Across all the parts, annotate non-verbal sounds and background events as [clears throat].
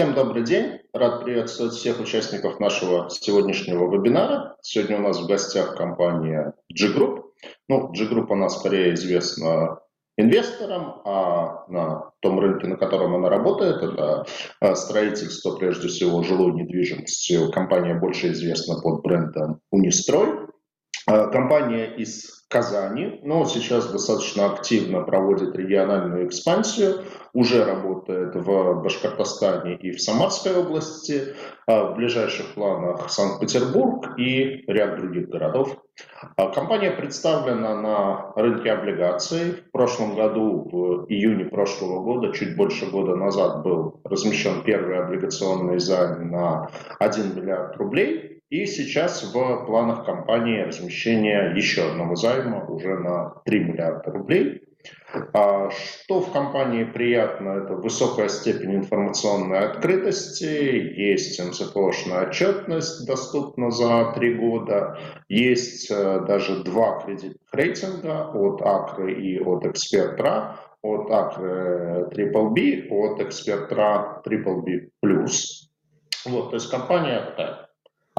Всем добрый день. Рад приветствовать всех участников нашего сегодняшнего вебинара. Сегодня у нас в гостях компания G-Group. Ну, G-Group у нас скорее известна инвесторам, а на том рынке, на котором она работает, это а, строительство, прежде всего, жилой недвижимости. Компания больше известна под брендом Унистрой. А, компания из Казани, но сейчас достаточно активно проводит региональную экспансию, уже работает в Башкортостане и в Самарской области, а в ближайших планах Санкт-Петербург и ряд других городов. А компания представлена на рынке облигаций. В прошлом году, в июне прошлого года, чуть больше года назад, был размещен первый облигационный займ на 1 миллиард рублей. И сейчас в планах компании размещение еще одного займа уже на 3 миллиарда рублей. А что в компании приятно, это высокая степень информационной открытости, есть МСФОшная отчетность, доступна за три года, есть э, даже два кредитных рейтинга от Акры и от Экспертра, от Акры Triple B, от Экспертра Triple B+. Вот, то есть компания такая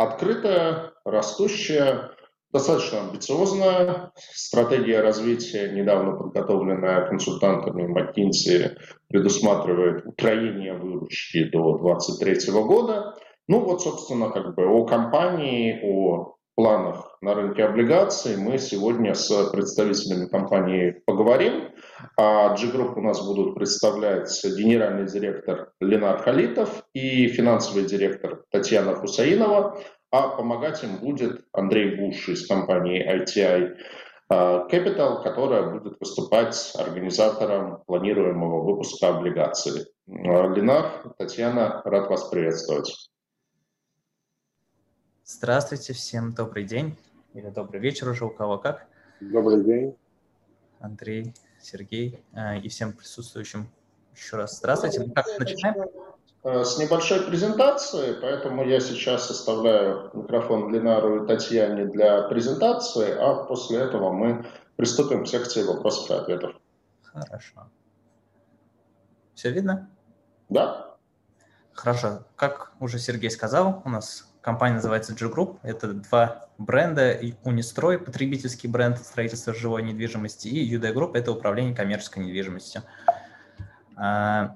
открытая, растущая, достаточно амбициозная. Стратегия развития, недавно подготовленная консультантами McKinsey, предусматривает утроение выручки до 2023 года. Ну вот, собственно, как бы о компании, о планах на рынке облигаций мы сегодня с представителями компании поговорим. А G-Group у нас будут представлять генеральный директор Ленар Халитов и финансовый директор Татьяна Хусаинова, а помогать им будет Андрей Буш из компании ITI а, Capital, которая будет выступать организатором планируемого выпуска облигаций. А, Ленар, Татьяна, рад вас приветствовать. Здравствуйте, всем добрый день или добрый вечер уже, у кого как. Добрый день. Андрей, Сергей э, и всем присутствующим еще раз здравствуйте. Ну как, начинаем? Э, с небольшой презентацией, поэтому я сейчас оставляю микрофон Ленару и Татьяне для презентации, а после этого мы приступим к секции вопросов и ответов. Хорошо. Все видно? Да. Хорошо. Как уже Сергей сказал, у нас Компания называется G-Group. Это два бренда. Унистрой, потребительский бренд строительства жилой недвижимости, и UD Group – это управление коммерческой недвижимостью. А,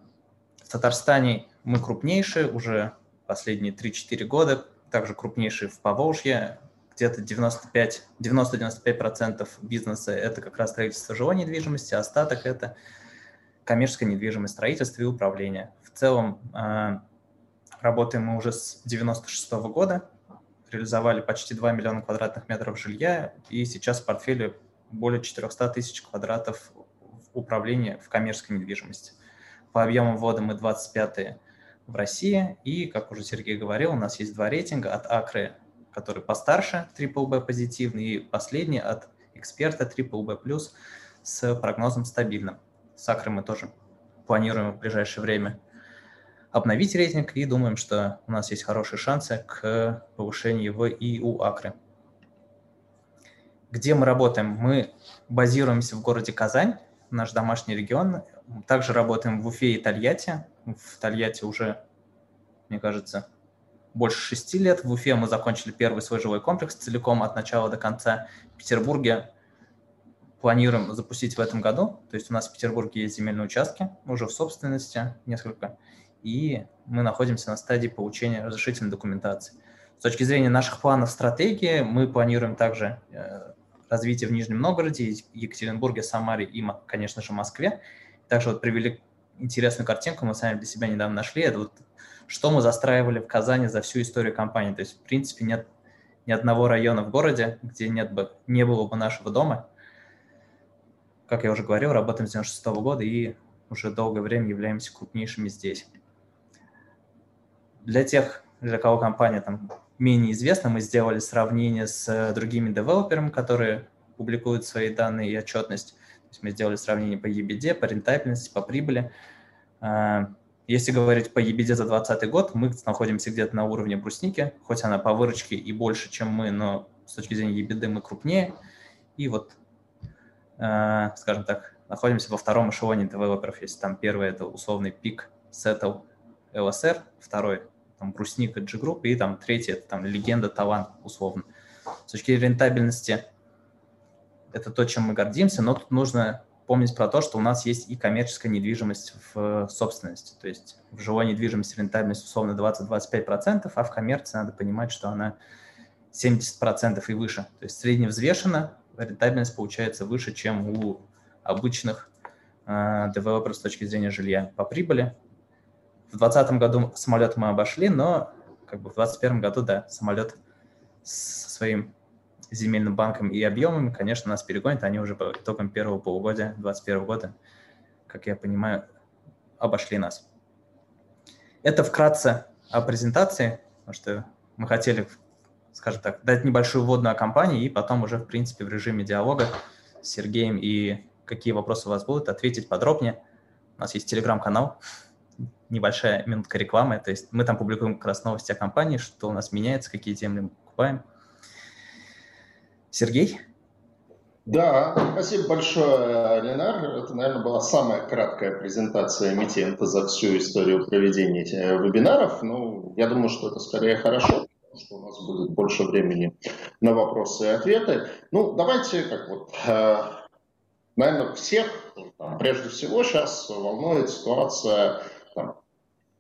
в Татарстане мы крупнейшие уже последние 3-4 года, также крупнейшие в Поволжье. Где-то 90-95% бизнеса – это как раз строительство жилой недвижимости, а остаток – это коммерческая недвижимость, строительство и управление. В целом а, Работаем мы уже с 96 -го года, реализовали почти 2 миллиона квадратных метров жилья, и сейчас в портфеле более 400 тысяч квадратов в управлении в коммерческой недвижимости. По объему ввода мы 25 в России, и, как уже Сергей говорил, у нас есть два рейтинга от Акры, который постарше, BBB позитивный, и последний от эксперта BBB+, с прогнозом стабильным. С Акрой мы тоже планируем в ближайшее время обновить рейтинг и думаем, что у нас есть хорошие шансы к повышению в ИУ Акры. Где мы работаем? Мы базируемся в городе Казань, наш домашний регион. Также работаем в Уфе и Тольятти. В Тольятти уже, мне кажется, больше шести лет. В Уфе мы закончили первый свой жилой комплекс целиком от начала до конца. В Петербурге планируем запустить в этом году. То есть у нас в Петербурге есть земельные участки уже в собственности, несколько и мы находимся на стадии получения разрешительной документации. С точки зрения наших планов стратегии, мы планируем также э, развитие в Нижнем Новгороде, Екатеринбурге, Самаре и, конечно же, Москве. Также вот привели интересную картинку, мы сами для себя недавно нашли. Это вот что мы застраивали в Казани за всю историю компании. То есть, в принципе, нет ни одного района в городе, где нет бы, не было бы нашего дома. Как я уже говорил, работаем с 96 -го года и уже долгое время являемся крупнейшими здесь. Для тех, для кого компания там менее известна, мы сделали сравнение с э, другими девелоперами, которые публикуют свои данные и отчетность. То есть мы сделали сравнение по EBD, по рентабельности, по прибыли. А, если говорить по EBD за 2020 год, мы находимся где-то на уровне брусники, хоть она по выручке и больше, чем мы, но с точки зрения EBD мы крупнее. И вот, а, скажем так, находимся во втором эшелоне девелоперов. Если там первый – это условный пик, Settle, ЛСР, второй там Брусника G Group, и там третий это там легенда Талант, условно. С точки зрения рентабельности это то, чем мы гордимся, но тут нужно помнить про то, что у нас есть и коммерческая недвижимость в собственности. То есть в жилой недвижимости рентабельность условно 20-25%, а в коммерции надо понимать, что она 70% и выше. То есть средневзвешенно рентабельность получается выше, чем у обычных э, девелоперов с точки зрения жилья по прибыли. В 2020 году самолет мы обошли, но как бы в 2021 году, да, самолет со своим земельным банком и объемами, конечно, нас перегонят, они уже по итогам первого полугодия 2021 года, как я понимаю, обошли нас. Это вкратце о презентации, потому что мы хотели, скажем так, дать небольшую вводную о компании и потом уже, в принципе, в режиме диалога с Сергеем и какие вопросы у вас будут, ответить подробнее. У нас есть телеграм-канал, небольшая минутка рекламы, то есть мы там публикуем как раз новости о компании, что у нас меняется, какие темы мы покупаем. Сергей? Да, спасибо большое, Ленар. Это, наверное, была самая краткая презентация эмитента за всю историю проведения вебинаров. Ну, я думаю, что это скорее хорошо, потому что у нас будет больше времени на вопросы и ответы. Ну, давайте, как вот, э, наверное, всех, там, прежде всего, сейчас волнует ситуация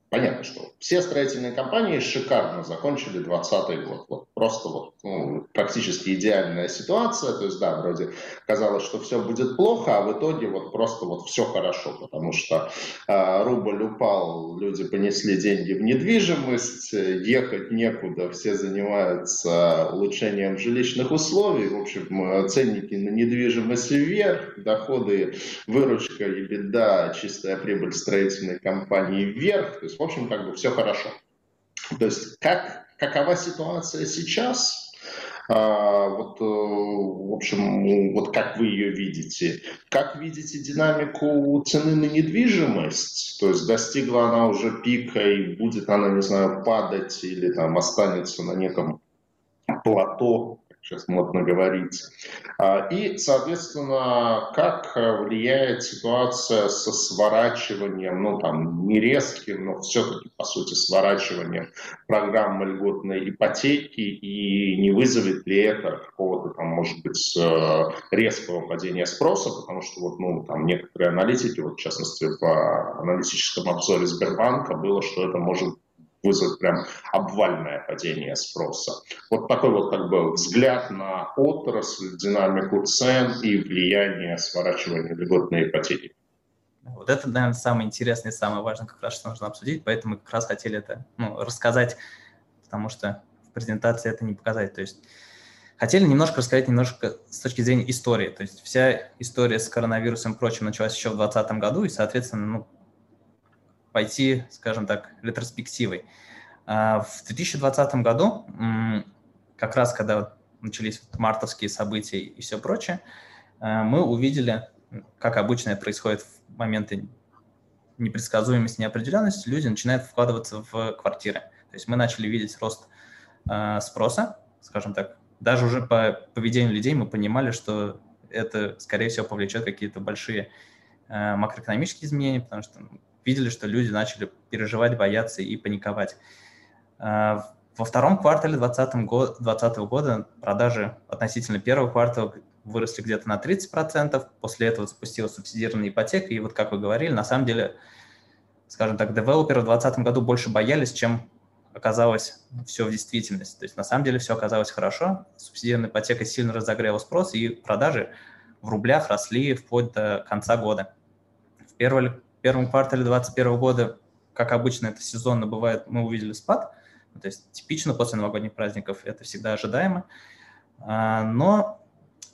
понятно, что все строительные компании шикарно закончили 2020 год. Вот просто вот ну, практически идеальная ситуация. То есть, да, вроде казалось, что все будет плохо, а в итоге вот просто вот все хорошо, потому что э, рубль упал, люди понесли деньги в недвижимость, ехать некуда, все занимаются улучшением жилищных условий. В общем, ценники на недвижимость вверх, доходы, выручка и беда, чистая прибыль строительной компании вверх. То есть, в общем, как бы все хорошо. То есть, как, какова ситуация сейчас? А, вот, э, в общем, вот как вы ее видите? Как видите динамику цены на недвижимость? То есть достигла она уже пика и будет она, не знаю, падать или там останется на неком плато сейчас модно говорить. А, и, соответственно, как э, влияет ситуация со сворачиванием, ну там не резким, но все-таки по сути сворачиванием программы льготной ипотеки и не вызовет ли это какого-то там, может быть, э, резкого падения спроса, потому что вот, ну, там некоторые аналитики, вот в частности в аналитическом обзоре Сбербанка было, что это может вызвать прям обвальное падение спроса. Вот такой вот как бы взгляд на отрасль, динамику цен и влияние сворачивания льготной ипотеки. Вот это, наверное, самое интересное и самое важное, как раз, что нужно обсудить, поэтому мы как раз хотели это ну, рассказать, потому что в презентации это не показать. То есть хотели немножко рассказать немножко с точки зрения истории. То есть вся история с коронавирусом и прочим началась еще в 2020 году, и, соответственно, ну, пойти, скажем так, ретроспективой. А, в 2020 году, как раз когда начались мартовские события и все прочее, а, мы увидели, как обычно происходит в моменты непредсказуемости, неопределенности, люди начинают вкладываться в квартиры. То есть мы начали видеть рост а, спроса, скажем так. Даже уже по поведению людей мы понимали, что это, скорее всего, повлечет какие-то большие макроэкономические изменения, потому что видели, что люди начали переживать, бояться и паниковать. А, во втором квартале 2020 года продажи относительно первого квартала выросли где-то на 30%, после этого запустилась субсидированная ипотека, и вот как вы говорили, на самом деле, скажем так, девелоперы в 2020 году больше боялись, чем оказалось все в действительности. То есть на самом деле все оказалось хорошо, субсидированная ипотека сильно разогрела спрос, и продажи в рублях росли вплоть до конца года. В первый первом квартале 2021 года, как обычно это сезонно бывает, мы увидели спад. То есть типично после новогодних праздников это всегда ожидаемо. А, но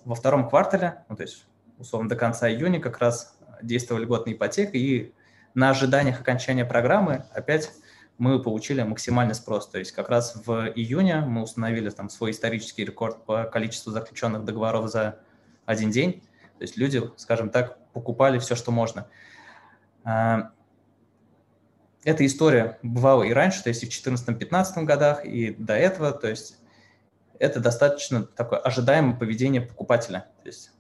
во втором квартале, ну, то есть условно до конца июня как раз действовала льготная ипотека, и на ожиданиях окончания программы опять мы получили максимальный спрос. То есть как раз в июне мы установили там свой исторический рекорд по количеству заключенных договоров за один день. То есть люди, скажем так, покупали все, что можно. А, эта история бывала и раньше, то есть и в 2014-2015 годах, и до этого, то есть это достаточно такое ожидаемое поведение покупателя. То есть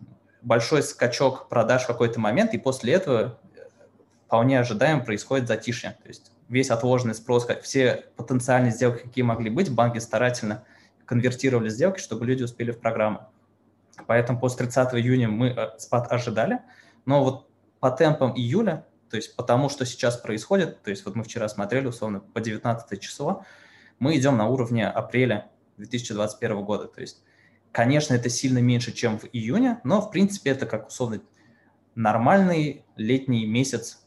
большой скачок продаж в какой-то момент, и после этого вполне ожидаемо происходит затишье. То есть весь отложенный спрос, все потенциальные сделки, какие могли быть, банки старательно конвертировали сделки, чтобы люди успели в программу. Поэтому после 30 июня мы э, спад ожидали, но вот по темпам июля, то есть по тому, что сейчас происходит, то есть вот мы вчера смотрели, условно, по 19 число, мы идем на уровне апреля 2021 года. То есть, конечно, это сильно меньше, чем в июне, но, в принципе, это как, условно, нормальный летний месяц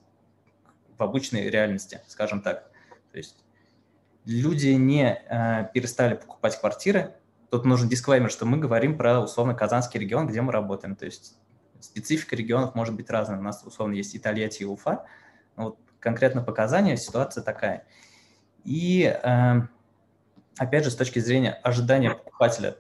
в обычной реальности, скажем так. То есть люди не э, перестали покупать квартиры. Тут нужен дисклеймер, что мы говорим про условно Казанский регион, где мы работаем. То есть специфика регионов может быть разная. У нас условно есть и и Уфа. Но вот конкретно по Казани ситуация такая. И э, опять же, с точки зрения ожидания покупателя,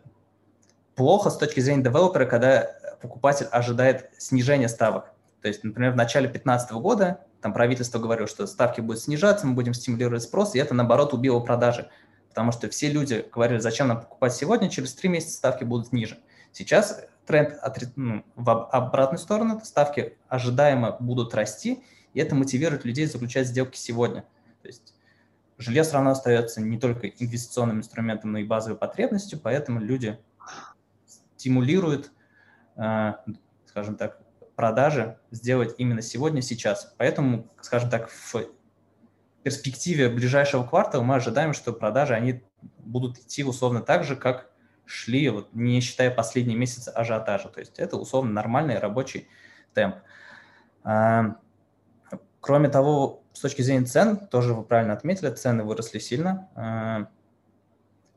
плохо с точки зрения девелопера, когда покупатель ожидает снижения ставок. То есть, например, в начале 2015 года там правительство говорило, что ставки будут снижаться, мы будем стимулировать спрос, и это, наоборот, убило продажи. Потому что все люди говорили, зачем нам покупать сегодня, через три месяца ставки будут ниже. Сейчас тренд ну, в обратную сторону, ставки ожидаемо будут расти, и это мотивирует людей заключать сделки сегодня. То есть жилье все равно остается не только инвестиционным инструментом, но и базовой потребностью, поэтому люди стимулируют, э, скажем так, продажи сделать именно сегодня, сейчас. Поэтому, скажем так, в перспективе ближайшего квартала мы ожидаем, что продажи, они будут идти условно так же, как шли, вот, не считая последние месяцы ажиотажа. То есть это условно нормальный рабочий темп. А, кроме того, с точки зрения цен, тоже вы правильно отметили, цены выросли сильно. А,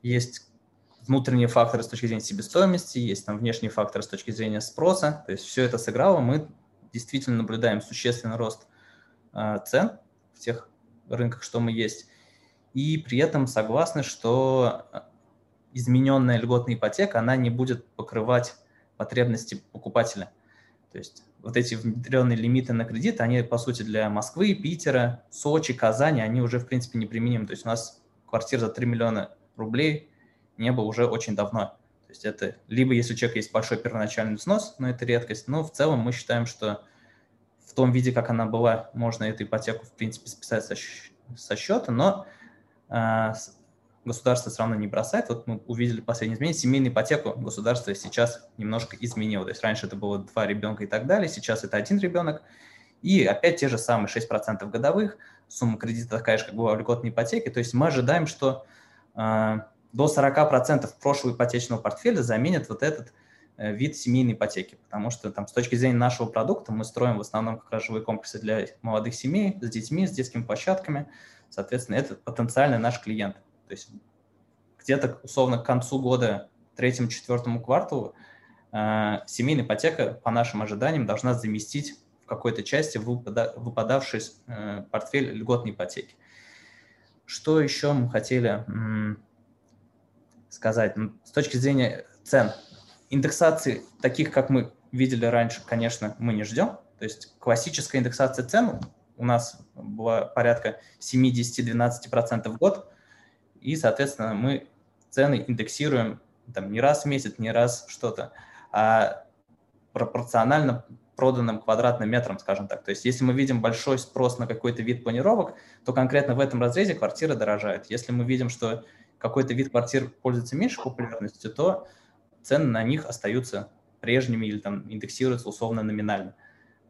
есть внутренние факторы с точки зрения себестоимости, есть там внешние факторы с точки зрения спроса. То есть все это сыграло. Мы действительно наблюдаем существенный рост э, цен в тех рынках, что мы есть. И при этом согласны, что измененная льготная ипотека, она не будет покрывать потребности покупателя. То есть вот эти внедренные лимиты на кредит, они, по сути, для Москвы, Питера, Сочи, Казани, они уже, в принципе, неприменимы. То есть у нас квартира за 3 миллиона рублей не было уже очень давно. То есть это либо если у человека есть большой первоначальный взнос, но это редкость, но в целом мы считаем, что в том виде, как она была, можно эту ипотеку, в принципе, списать со, со счета, но э, государство все равно не бросает. Вот мы увидели последнее изменение. Семейную ипотеку государство сейчас немножко изменило. То есть раньше это было два ребенка и так далее, сейчас это один ребенок. И опять те же самые 6% годовых, сумма кредита такая же, как была в льготной ипотеке. То есть мы ожидаем, что э, до 40% прошлого ипотечного портфеля заменит вот этот э, вид семейной ипотеки, потому что там с точки зрения нашего продукта мы строим в основном как раз жилые комплексы для молодых семей с детьми, с детскими площадками, соответственно, это потенциальный наш клиент. То есть где-то условно к концу года, третьему-четвертому кварталу, э, семейная ипотека, по нашим ожиданиям, должна заместить в какой-то части выпада, выпадавший э, портфель льготной ипотеки. Что еще мы хотели сказать. С точки зрения цен, индексации таких, как мы видели раньше, конечно, мы не ждем. То есть классическая индексация цен у нас была порядка 7-12% в год, и, соответственно, мы цены индексируем там, не раз в месяц, не раз что-то, а пропорционально проданным квадратным метрам, скажем так. То есть если мы видим большой спрос на какой-то вид планировок, то конкретно в этом разрезе квартира дорожает. Если мы видим, что какой-то вид квартир пользуется меньшей популярностью, то цены на них остаются прежними или там индексируются условно номинально.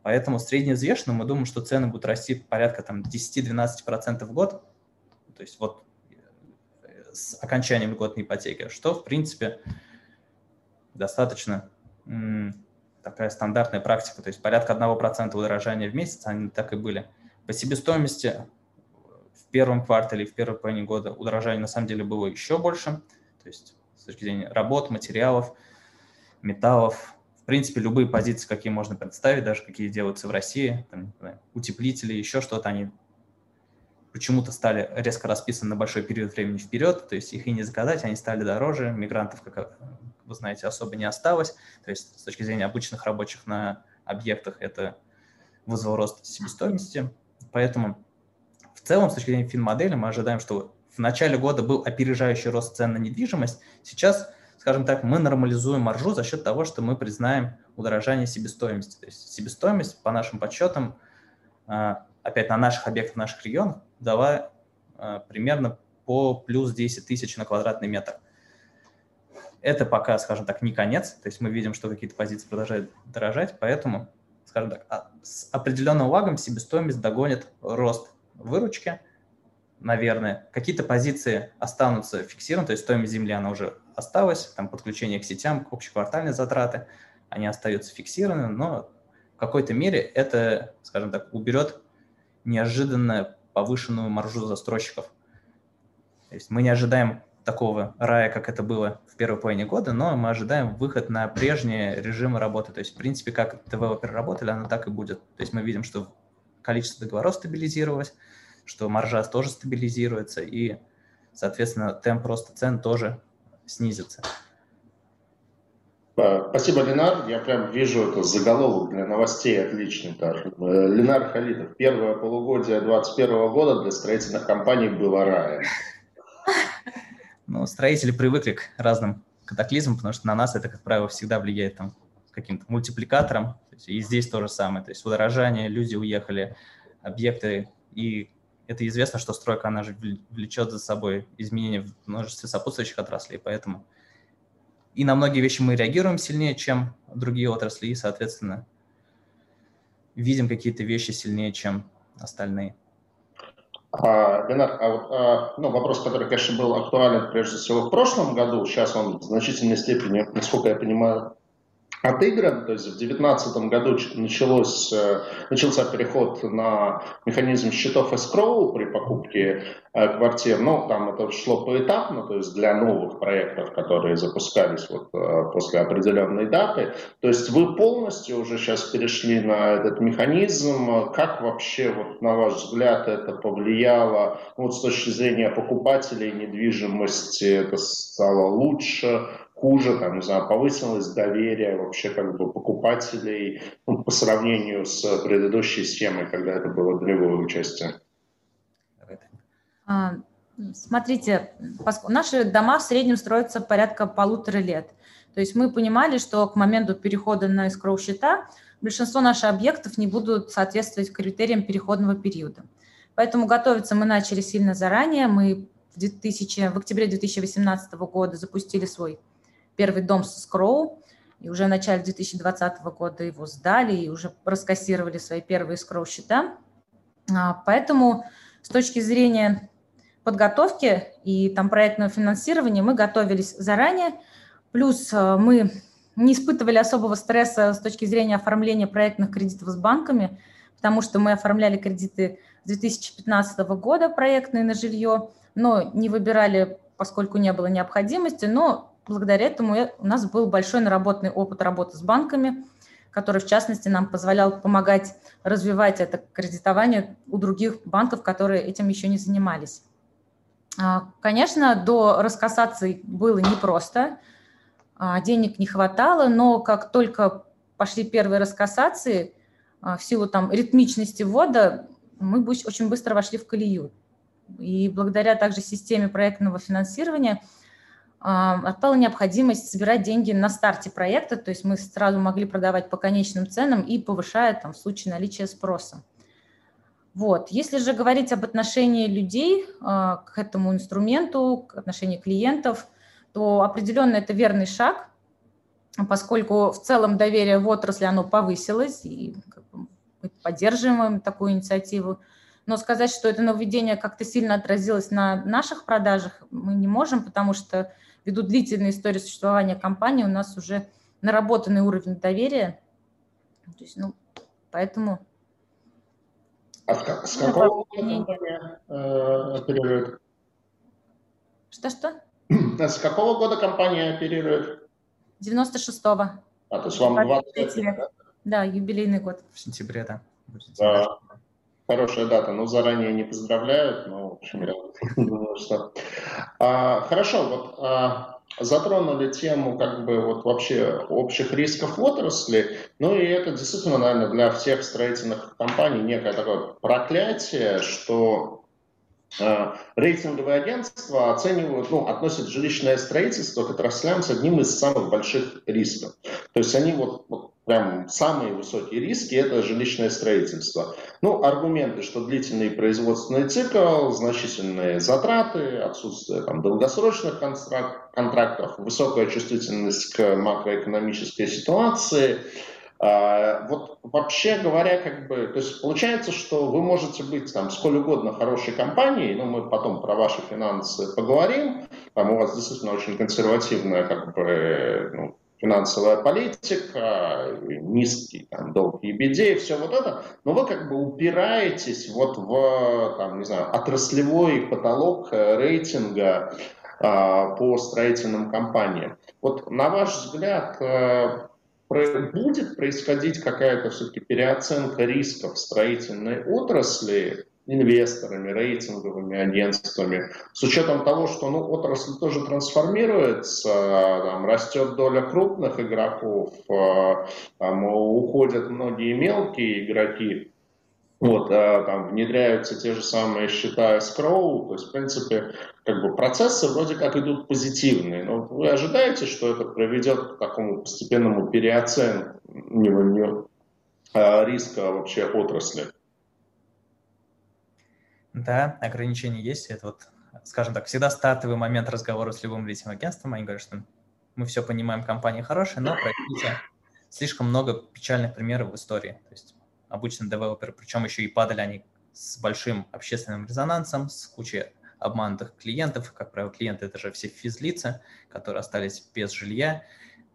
Поэтому средневзвешенно мы думаем, что цены будут расти порядка там 10-12% в год, то есть вот с окончанием льготной ипотеки, что в принципе достаточно такая стандартная практика, то есть порядка 1% удорожания в месяц, они так и были. По себестоимости в первом квартале, в первой половине года удорожание на самом деле было еще больше. То есть с точки зрения работ, материалов, металлов, в принципе, любые позиции, какие можно представить, даже какие делаются в России, там, утеплители, еще что-то, они почему-то стали резко расписаны на большой период времени вперед, то есть их и не заказать, они стали дороже, мигрантов, как вы знаете, особо не осталось, то есть с точки зрения обычных рабочих на объектах это вызвало рост себестоимости, поэтому в целом, с точки зрения финмодели, мы ожидаем, что в начале года был опережающий рост цен на недвижимость. Сейчас, скажем так, мы нормализуем маржу за счет того, что мы признаем удорожание себестоимости. То есть себестоимость, по нашим подсчетам, а, опять на наших объектах, в наших регионах, дала э, примерно по плюс 10 тысяч на квадратный метр. Это пока, скажем так, не конец, то есть мы видим, что какие-то позиции продолжают дорожать, поэтому, скажем так, а, с определенным лагом себестоимость догонит рост выручки, наверное. Какие-то позиции останутся фиксированы, то есть стоимость земли, она уже осталась, там подключение к сетям, общеквартальные затраты, они остаются фиксированы, но в какой-то мере это, скажем так, уберет неожиданно повышенную маржу застройщиков. То есть мы не ожидаем такого рая, как это было в первой половине года, но мы ожидаем выход на прежние режимы работы. То есть, в принципе, как девелоперы работали, оно так и будет. То есть мы видим, что количество договоров стабилизировалось, что маржа тоже стабилизируется, и, соответственно, темп роста цен тоже снизится. Спасибо, Ленар. Я прям вижу это заголовок для новостей отличный. Даже. Э, Ленар Халидов. Первое полугодие 2021 года для строительных компаний было раем. [laughs] Ну, строители привыкли к разным катаклизмам, потому что на нас это, как правило, всегда влияет там каким-то мультипликатором. И здесь то же самое. То есть удорожание, люди уехали, объекты. И это известно, что стройка, она же влечет за собой изменения в множестве сопутствующих отраслей. Поэтому и на многие вещи мы реагируем сильнее, чем другие отрасли, и, соответственно, видим какие-то вещи сильнее, чем остальные. А, Ленар, а вот, а, ну, вопрос, который, конечно, был актуален прежде всего в прошлом году, сейчас он в значительной степени, насколько я понимаю, отыгран, то есть в 2019 году началось, э, начался переход на механизм счетов escrow при покупке э, квартир, но там это шло поэтапно, то есть для новых проектов, которые запускались вот э, после определенной даты. То есть вы полностью уже сейчас перешли на этот механизм. Как вообще, вот, на ваш взгляд, это повлияло ну, вот с точки зрения покупателей недвижимости, это стало лучше? Хуже, там, не знаю, повысилось доверие вообще как бы покупателей ну, по сравнению с предыдущей схемой, когда это было долевое участие? А, смотрите, наши дома в среднем строятся порядка полутора лет. То есть мы понимали, что к моменту перехода на escrow счета большинство наших объектов не будут соответствовать критериям переходного периода. Поэтому готовиться мы начали сильно заранее. Мы в, 2000, в октябре 2018 года запустили свой первый дом со скроу, и уже в начале 2020 года его сдали и уже раскассировали свои первые скроу-счета. А, поэтому с точки зрения подготовки и там проектного финансирования мы готовились заранее, плюс а, мы не испытывали особого стресса с точки зрения оформления проектных кредитов с банками, потому что мы оформляли кредиты с 2015 года проектные на жилье, но не выбирали, поскольку не было необходимости, но благодаря этому у нас был большой наработанный опыт работы с банками, который, в частности, нам позволял помогать развивать это кредитование у других банков, которые этим еще не занимались. А, конечно, до раскассаций было непросто, а, денег не хватало, но как только пошли первые раскассации, а, в силу там ритмичности ввода, мы очень быстро вошли в колею. И благодаря также системе проектного финансирования – отпала необходимость собирать деньги на старте проекта, то есть мы сразу могли продавать по конечным ценам и повышая там, в случае наличия спроса. Вот. Если же говорить об отношении людей а, к этому инструменту, к отношению клиентов, то определенно это верный шаг, поскольку в целом доверие в отрасли оно повысилось, и мы поддерживаем такую инициативу. Но сказать, что это нововведение как-то сильно отразилось на наших продажах, мы не можем, потому что ввиду длительной истории существования компании у нас уже наработанный уровень доверия. То есть, ну, поэтому... А с, с какого года э, оперирует? Что-что? [clears throat] С какого года компания оперирует? 96-го. А, то есть вам 20 лет? Да? да, юбилейный год. В сентябре, да. Да, хорошая дата. Ну, заранее не поздравляют, но, в общем, я думаю, что... А, хорошо, вот а, затронули тему как бы вот вообще общих рисков отрасли, ну и это действительно, наверное, для всех строительных компаний некое такое проклятие, что э, рейтинговые агентства оценивают, ну, относят жилищное строительство к отраслям с одним из самых больших рисков. То есть они вот, вот прям самые высокие риски – это жилищное строительство. Ну, аргументы, что длительный производственный цикл, значительные затраты, отсутствие там, долгосрочных контрактов, высокая чувствительность к макроэкономической ситуации – а, вот вообще говоря, как бы, то есть получается, что вы можете быть там сколь угодно хорошей компанией, но мы потом про ваши финансы поговорим, там у вас действительно очень консервативная как бы ну, финансовая политика, низкий там, долг беде, и все вот это, но вы как бы упираетесь вот в, там, не знаю, отраслевой потолок рейтинга а, по строительным компаниям. Вот на ваш взгляд, э, будет происходить какая-то все-таки переоценка рисков строительной отрасли инвесторами, рейтинговыми агентствами, с учетом того, что ну, отрасль тоже трансформируется, там, растет доля крупных игроков, а, там, уходят многие мелкие игроки, вот, а, там внедряются те же самые счета escrow, то есть, в принципе, как бы процессы вроде как идут позитивные, но вы ожидаете, что это приведет к такому постепенному переоцениванию а, риска вообще отрасли? Да, ограничения есть. Это вот, скажем так, всегда стартовый момент разговора с любым рейтинговым агентством. Они говорят, что мы все понимаем, компания хорошая, но простите, слишком много печальных примеров в истории. То есть обычно девелоперы, причем еще и падали они с большим общественным резонансом, с кучей обманутых клиентов. Как правило, клиенты – это же все физлица, которые остались без жилья,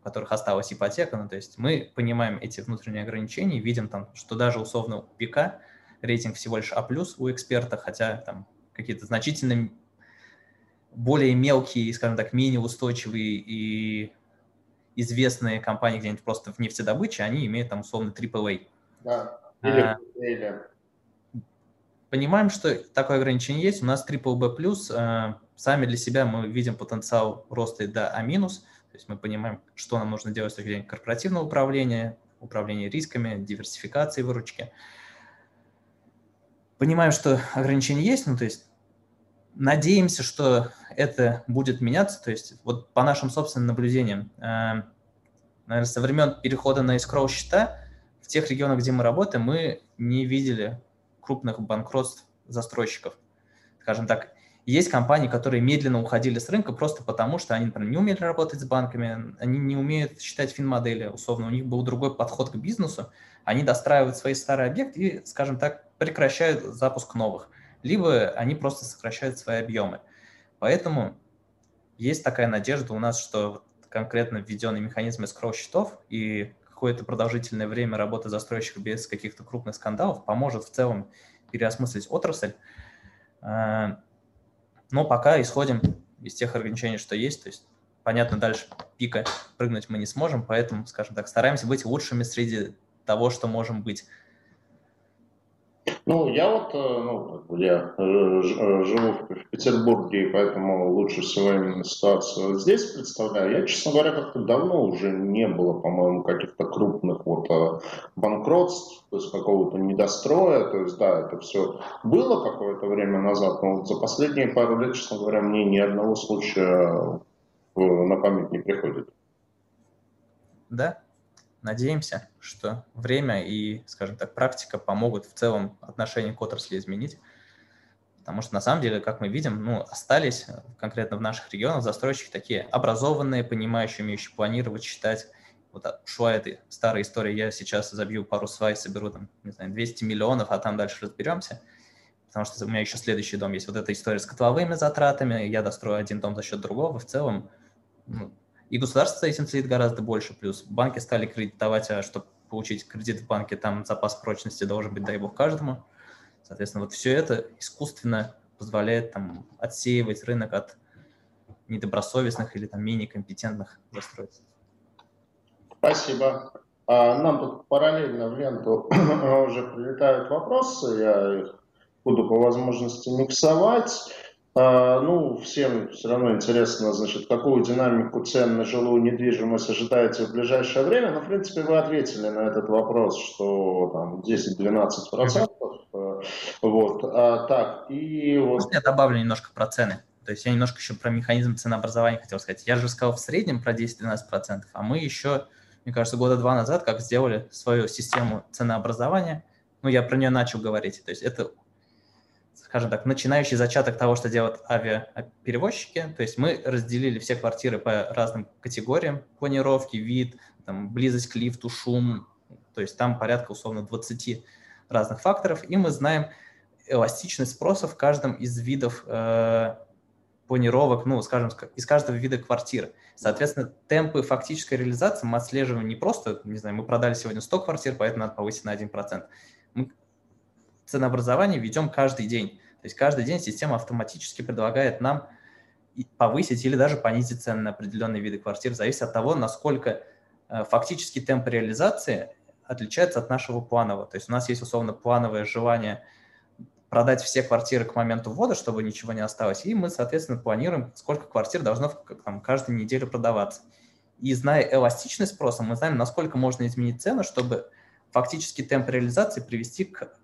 у которых осталась ипотека. Ну, то есть мы понимаем эти внутренние ограничения, видим там, что даже условно у ПК рейтинг всего лишь А+, у эксперта, хотя там какие-то значительные, более мелкие, скажем так, менее устойчивые и известные компании где-нибудь просто в нефтедобыче, они имеют там условно AAA. Да. Или, а, или. Понимаем, что такое ограничение есть. У нас BBB+, а, сами для себя мы видим потенциал роста до А-, то есть мы понимаем, что нам нужно делать с точки зрения корпоративного управления, управления рисками, диверсификации выручки. Понимаем, что ограничения есть, ну то есть надеемся, что это будет меняться, то есть вот по нашим собственным наблюдениям, а, наверное, со времен перехода на escrow счета в тех регионах, где мы работаем, мы не видели крупных банкротств застройщиков. Скажем так, есть компании, которые медленно уходили с рынка просто потому, что они, например, не умели работать с банками, они не умеют считать финмодели, условно, у них был другой подход к бизнесу, они достраивают свои старые объекты и, скажем так, прекращают запуск новых, либо они просто сокращают свои объемы. Поэтому есть такая надежда у нас, что конкретно введенный механизм escrow счетов и какое-то продолжительное время работы застройщика без каких-то крупных скандалов поможет в целом переосмыслить отрасль. А, но пока исходим из тех ограничений, что есть. То есть, понятно, дальше пика прыгнуть мы не сможем, поэтому, скажем так, стараемся быть лучшими среди того, что можем быть. Ну, я вот, э, ну, я э, э, живу в Петербурге, и поэтому лучше всего именно ситуацию здесь представляю. Я, честно говоря, как-то давно уже не было, по-моему, каких-то крупных вот банкротств, то есть какого-то недостроя. То есть, да, это все было какое-то время назад, но вот за последние пару лет, честно говоря, мне ни одного случая на память не приходит. Да, Надеемся, что время и, скажем так, практика помогут в целом отношение к отрасли изменить. Потому что на самом деле, как мы видим, ну, остались конкретно в наших регионах застройщики такие образованные, понимающие, умеющие планировать, считать. Вот ушла эта старая история, я сейчас забью пару свай, соберу там, не знаю, 200 миллионов, а там дальше разберемся. Потому что у меня еще следующий дом есть. Вот эта история с котловыми затратами, я дострою один дом за счет другого. В целом, ну, и государство этим следит гораздо больше. Плюс банки стали кредитовать, а чтобы получить кредит в банке, там запас прочности должен быть, дай бог, каждому. Соответственно, вот все это искусственно позволяет там отсеивать рынок от недобросовестных или там менее компетентных застройцев. Спасибо. А нам тут параллельно в ленту [clears throat] уже прилетают вопросы, я их буду по возможности миксовать. А, ну, всем все равно интересно, значит, какую динамику цен на жилую недвижимость ожидаете в ближайшее время. Но, ну, в принципе, вы ответили на этот вопрос, что там 10-12 процентов. Э, вот, а, так, и вот... Я добавлю немножко про цены. То есть я немножко еще про механизм ценообразования хотел сказать. Я же сказал в среднем про 10-12%, а мы еще мне кажется, года два назад, как сделали свою систему ценообразования. Ну, я про нее начал говорить. То есть это, скажем так, начинающий зачаток того, что делают авиаперевозчики. То есть мы разделили все квартиры по разным категориям планировки, вид, там, близость к лифту, шум. То есть там порядка, условно, 20 разных факторов. И мы знаем эластичность спроса в каждом из видов э, планировок, ну, скажем, из каждого вида квартир. Соответственно, темпы фактической реализации мы отслеживаем не просто, не знаю, мы продали сегодня 100 квартир, поэтому надо повысить на 1%. Мы ценообразование ведем каждый день. То есть каждый день система автоматически предлагает нам повысить или даже понизить цены на определенные виды квартир, зависит от того, насколько э, фактически темп реализации отличается от нашего планового. То есть у нас есть условно плановое желание – продать все квартиры к моменту ввода, чтобы ничего не осталось, и мы, соответственно, планируем, сколько квартир должно там, каждую неделю продаваться. И зная эластичность спроса, мы знаем, насколько можно изменить цену, чтобы фактически темп реализации привести к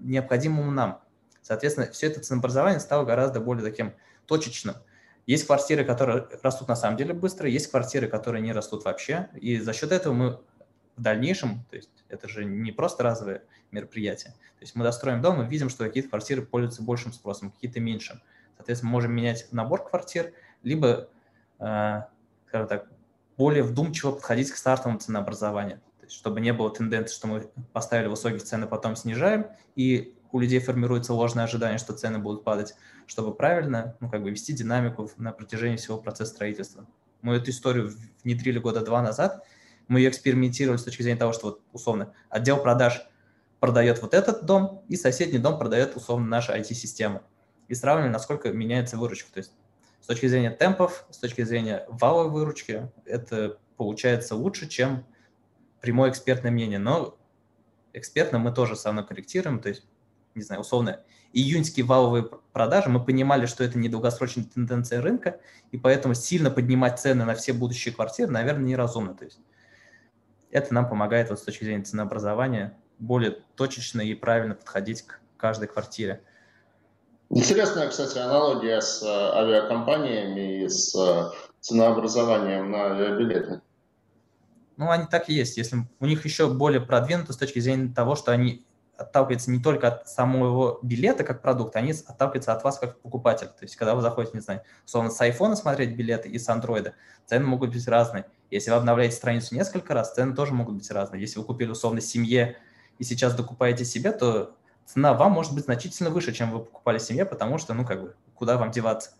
необходимому нам. Соответственно, все это ценообразование стало гораздо более таким точечным. Есть квартиры, которые растут на самом деле быстро, есть квартиры, которые не растут вообще, и за счет этого мы в дальнейшем, то есть это же не просто разовое мероприятие, то есть мы достроим дом и видим, что какие-то квартиры пользуются большим спросом, какие-то меньшим. Соответственно, мы можем менять набор квартир, либо, э, скажем так, более вдумчиво подходить к стартовому ценообразованию. Чтобы не было тенденции, что мы поставили высокие цены, потом снижаем, и у людей формируется ложное ожидание, что цены будут падать, чтобы правильно ну, как бы вести динамику на протяжении всего процесса строительства. Мы эту историю внедрили года два назад, мы ее экспериментировали с точки зрения того, что вот условно отдел продаж продает вот этот дом, и соседний дом продает условно наша IT-система. И сравнивали, насколько меняется выручка. То есть с точки зрения темпов, с точки зрения валовой выручки, это получается лучше, чем прямое экспертное мнение. Но экспертно мы тоже сам корректируем, то есть, не знаю, условно, июньские валовые продажи, мы понимали, что это недолгосрочная тенденция рынка, и поэтому сильно поднимать цены на все будущие квартиры, наверное, неразумно. То есть это нам помогает вот с точки зрения ценообразования более точечно и правильно подходить к каждой квартире. Интересная, кстати, аналогия с э, авиакомпаниями и с э, ценообразованием на авиабилеты. Ну, они так и есть. Если у них еще более продвинуто с точки зрения того, что они отталкиваются не только от самого билета как продукта, они отталкиваются от вас как покупателя. То есть, когда вы заходите, не знаю, условно, с айфона смотреть билеты и с андроида, цены могут быть разные. Если вы обновляете страницу несколько раз, цены тоже могут быть разные. Если вы купили условно семье и сейчас докупаете себе, то цена вам может быть значительно выше, чем вы покупали семье, потому что, ну, как бы, куда вам деваться?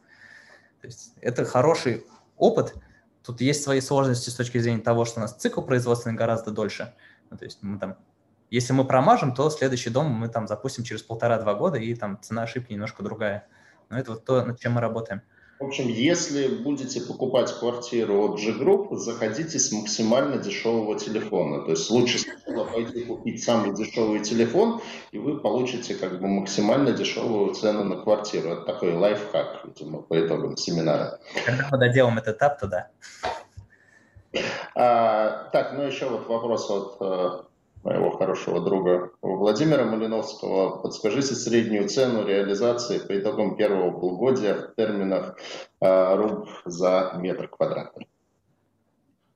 То есть это хороший опыт. Тут есть свои сложности с точки зрения того, что у нас цикл производственный гораздо дольше. Ну, то есть мы там, если мы промажем, то следующий дом мы там запустим через полтора-два года, и там цена ошибки немножко другая. Но это вот то, над чем мы работаем. В общем, если будете покупать квартиру от G-Group, заходите с максимально дешевого телефона. То есть лучше сначала пойти купить самый дешевый телефон, и вы получите как бы максимально дешевую цену на квартиру. Это такой лайфхак, видимо, по итогам семинара. Когда мы доделаем этот этап, то да. А, так, ну еще вот вопрос от э, моего хорошего друга Владимира Малиновского. Подскажите среднюю цену реализации по итогам первого полугодия в терминах э, руб за метр квадратный.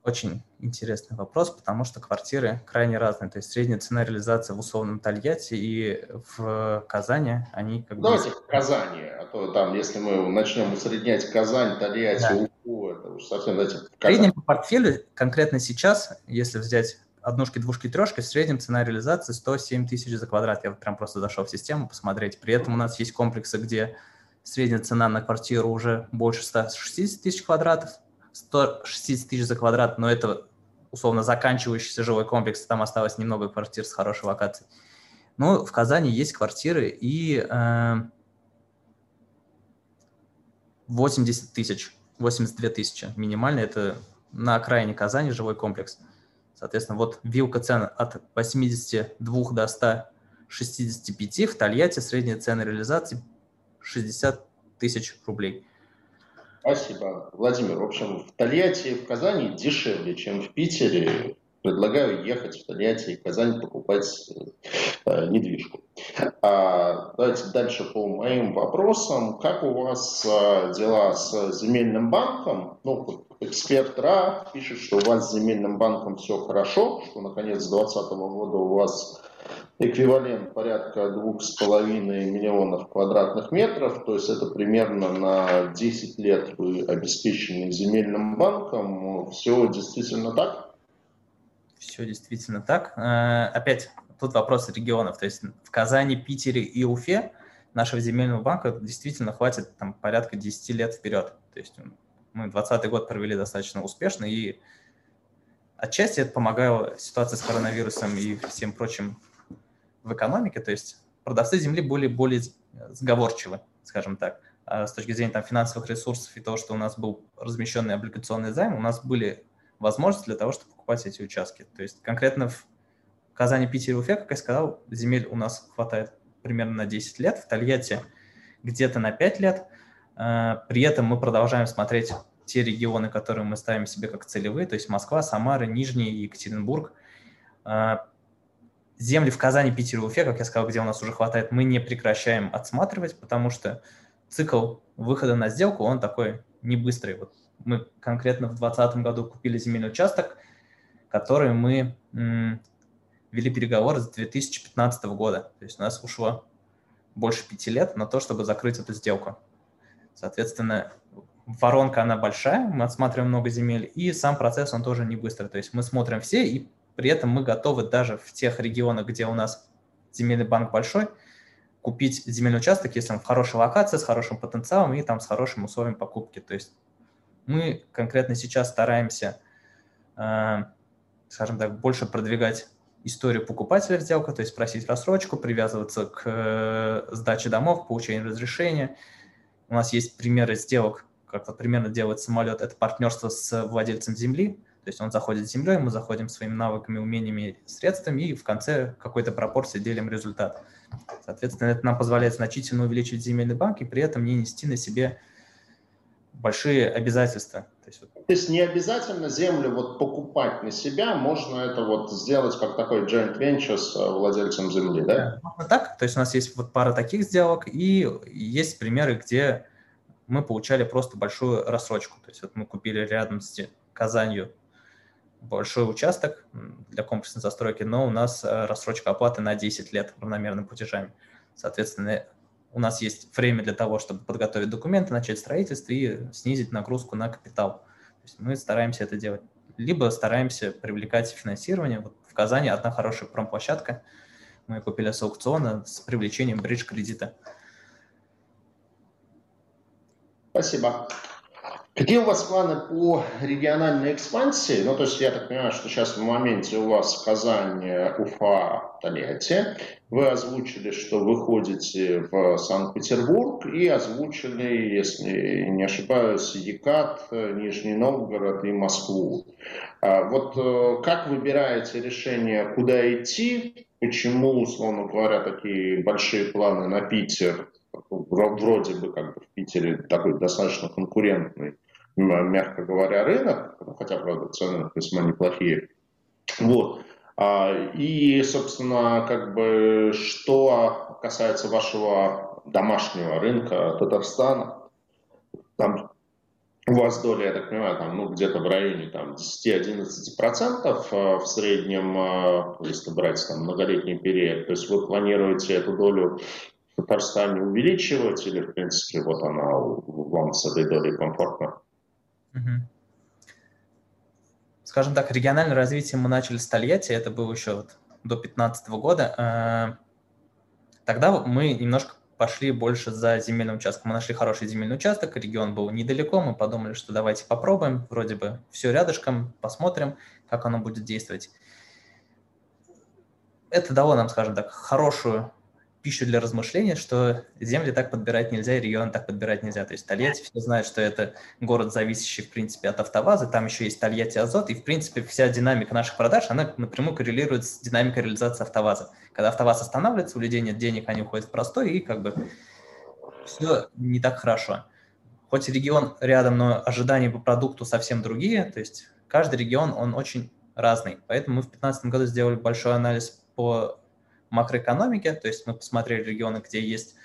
Очень интересный вопрос, потому что квартиры крайне разные. То есть средняя цена реализации в условном Тольятти и в Казани, они как бы... Давайте в Казани, а то там, если мы начнем усреднять Казань, Тольятти, да. Уфу, это уж совсем, знаете, в среднем по портфелю конкретно сейчас, если взять однушки, двушки, трешки, в среднем цена реализации 107 тысяч за квадрат. Я вот прям просто зашел в систему посмотреть. При этом у нас есть комплексы, где средняя цена на квартиру уже больше 160 тысяч квадратов, 160 тысяч за квадрат, но это условно заканчивающийся жилой комплекс, там осталось немного квартир с хорошей локацией. Ну, в Казани есть квартиры и э, 80 тысяч, 82 тысячи минимально, это на окраине Казани жилой комплекс. Соответственно, вот вилка цен от 82 до 165, в Тольятти средняя цена реализации 60 тысяч рублей. Спасибо, Владимир. В общем, в Тольятти и в Казани дешевле, чем в Питере. Предлагаю ехать в Тольятти и Казань покупать э, недвижку. А, давайте дальше по моим вопросам. Как у вас э, дела с земельным банком? Ну, эксперт РА пишет, что у вас с земельным банком все хорошо, что наконец с 2020 года у вас эквивалент порядка двух с половиной миллионов квадратных метров, то есть это примерно на 10 лет вы обеспечены земельным банком. Все действительно так? Все действительно так. Э, опять тут вопрос регионов. То есть в Казани, Питере и Уфе нашего земельного банка действительно хватит там порядка 10 лет вперед. То есть мы 2020 год провели достаточно успешно, и отчасти это помогало ситуации с коронавирусом и всем прочим в экономике, то есть продавцы земли более, более сговорчивы, скажем так. А с точки зрения там, финансовых ресурсов и того, что у нас был размещенный облигационный займ, у нас были возможности для того, чтобы покупать эти участки. То есть конкретно в Казани, Питере, Уфе, как я сказал, земель у нас хватает примерно на 10 лет, в Тольятти где-то на 5 лет. А, при этом мы продолжаем смотреть те регионы, которые мы ставим себе как целевые, то есть Москва, Самара, Нижний, Екатеринбург. А, земли в Казани, Питере, Уфе, как я сказал, где у нас уже хватает, мы не прекращаем отсматривать, потому что цикл выхода на сделку, он такой не быстрый. Вот мы конкретно в 2020 году купили земельный участок, который мы вели переговоры с 2015 года. То есть у нас ушло больше пяти лет на то, чтобы закрыть эту сделку. Соответственно, воронка, она большая, мы отсматриваем много земель, и сам процесс, он тоже не быстрый. То есть мы смотрим все и при этом мы готовы даже в тех регионах, где у нас земельный банк большой, купить земельный участок, если он в хорошей локации, с хорошим потенциалом и там с хорошим условием покупки. То есть мы конкретно сейчас стараемся, э, скажем так, больше продвигать историю покупателя в сделку, то есть просить рассрочку, привязываться к э, сдаче домов, получению разрешения. У нас есть примеры сделок, как вот примерно делает самолет, это партнерство с владельцем земли, то есть он заходит с землей, мы заходим своими навыками, умениями, средствами и в конце какой-то пропорции делим результат. Соответственно, это нам позволяет значительно увеличить земельный банк и при этом не нести на себе большие обязательства. То есть, вот... То есть не обязательно землю вот покупать на себя, можно это вот сделать как такой joint venture с э, владельцем земли, да? можно так, то есть у нас есть вот пара таких сделок и есть примеры, где мы получали просто большую рассрочку. То есть вот мы купили рядом с Казанью большой участок для комплексной застройки, но у нас э, рассрочка оплаты на 10 лет равномерными платежами. Соответственно, у нас есть время для того, чтобы подготовить документы, начать строительство и снизить нагрузку на капитал. То есть мы стараемся это делать. Либо стараемся привлекать финансирование. Вот в Казани одна хорошая промплощадка. Мы купили с аукциона с привлечением бридж-кредита. Спасибо. Какие у вас планы по региональной экспансии? Ну, то есть я так понимаю, что сейчас в моменте у вас Казань, Уфа, Тольятти. Вы озвучили, что вы ходите в Санкт-Петербург и озвучили, если не ошибаюсь, Екат, Нижний Новгород и Москву. А вот э, как выбираете решение, куда идти? Почему, условно говоря, такие большие планы на Питер? Вроде бы как бы в Питере такой достаточно конкурентный мягко говоря, рынок, ну, хотя, правда, цены весьма неплохие. Вот. А, и, собственно, как бы, что касается вашего домашнего рынка Татарстана, там у вас доля, я так понимаю, там, ну, где-то в районе там, 10-11% а, в среднем, а, если брать там, многолетний период. То есть вы планируете эту долю в Татарстане увеличивать или, в принципе, вот она вам с этой долей комфортна? Скажем так, региональное развитие мы начали с Тольятти, это было еще вот до 2015 года. Э, тогда мы немножко пошли больше за земельным участком. Мы нашли хороший земельный участок, регион был недалеко, мы подумали, что давайте попробуем, вроде бы все рядышком, посмотрим, как оно будет действовать. Это дало нам, скажем так, хорошую пищу для размышления, что земли так подбирать нельзя, и регионы так подбирать нельзя. То есть Тольятти, все знают, что это город, зависящий, в принципе, от автовазы, там еще есть Тольятти Азот, и, в принципе, вся динамика наших продаж, она напрямую коррелирует с динамикой реализации автоваза. Когда автоваз останавливается, у людей нет денег, они уходят в простой, и как бы все не так хорошо. Хоть регион рядом, но ожидания по продукту совсем другие, то есть каждый регион, он очень разный. Поэтому мы в 2015 году сделали большой анализ по макроэкономике, то есть мы посмотрели регионы, где есть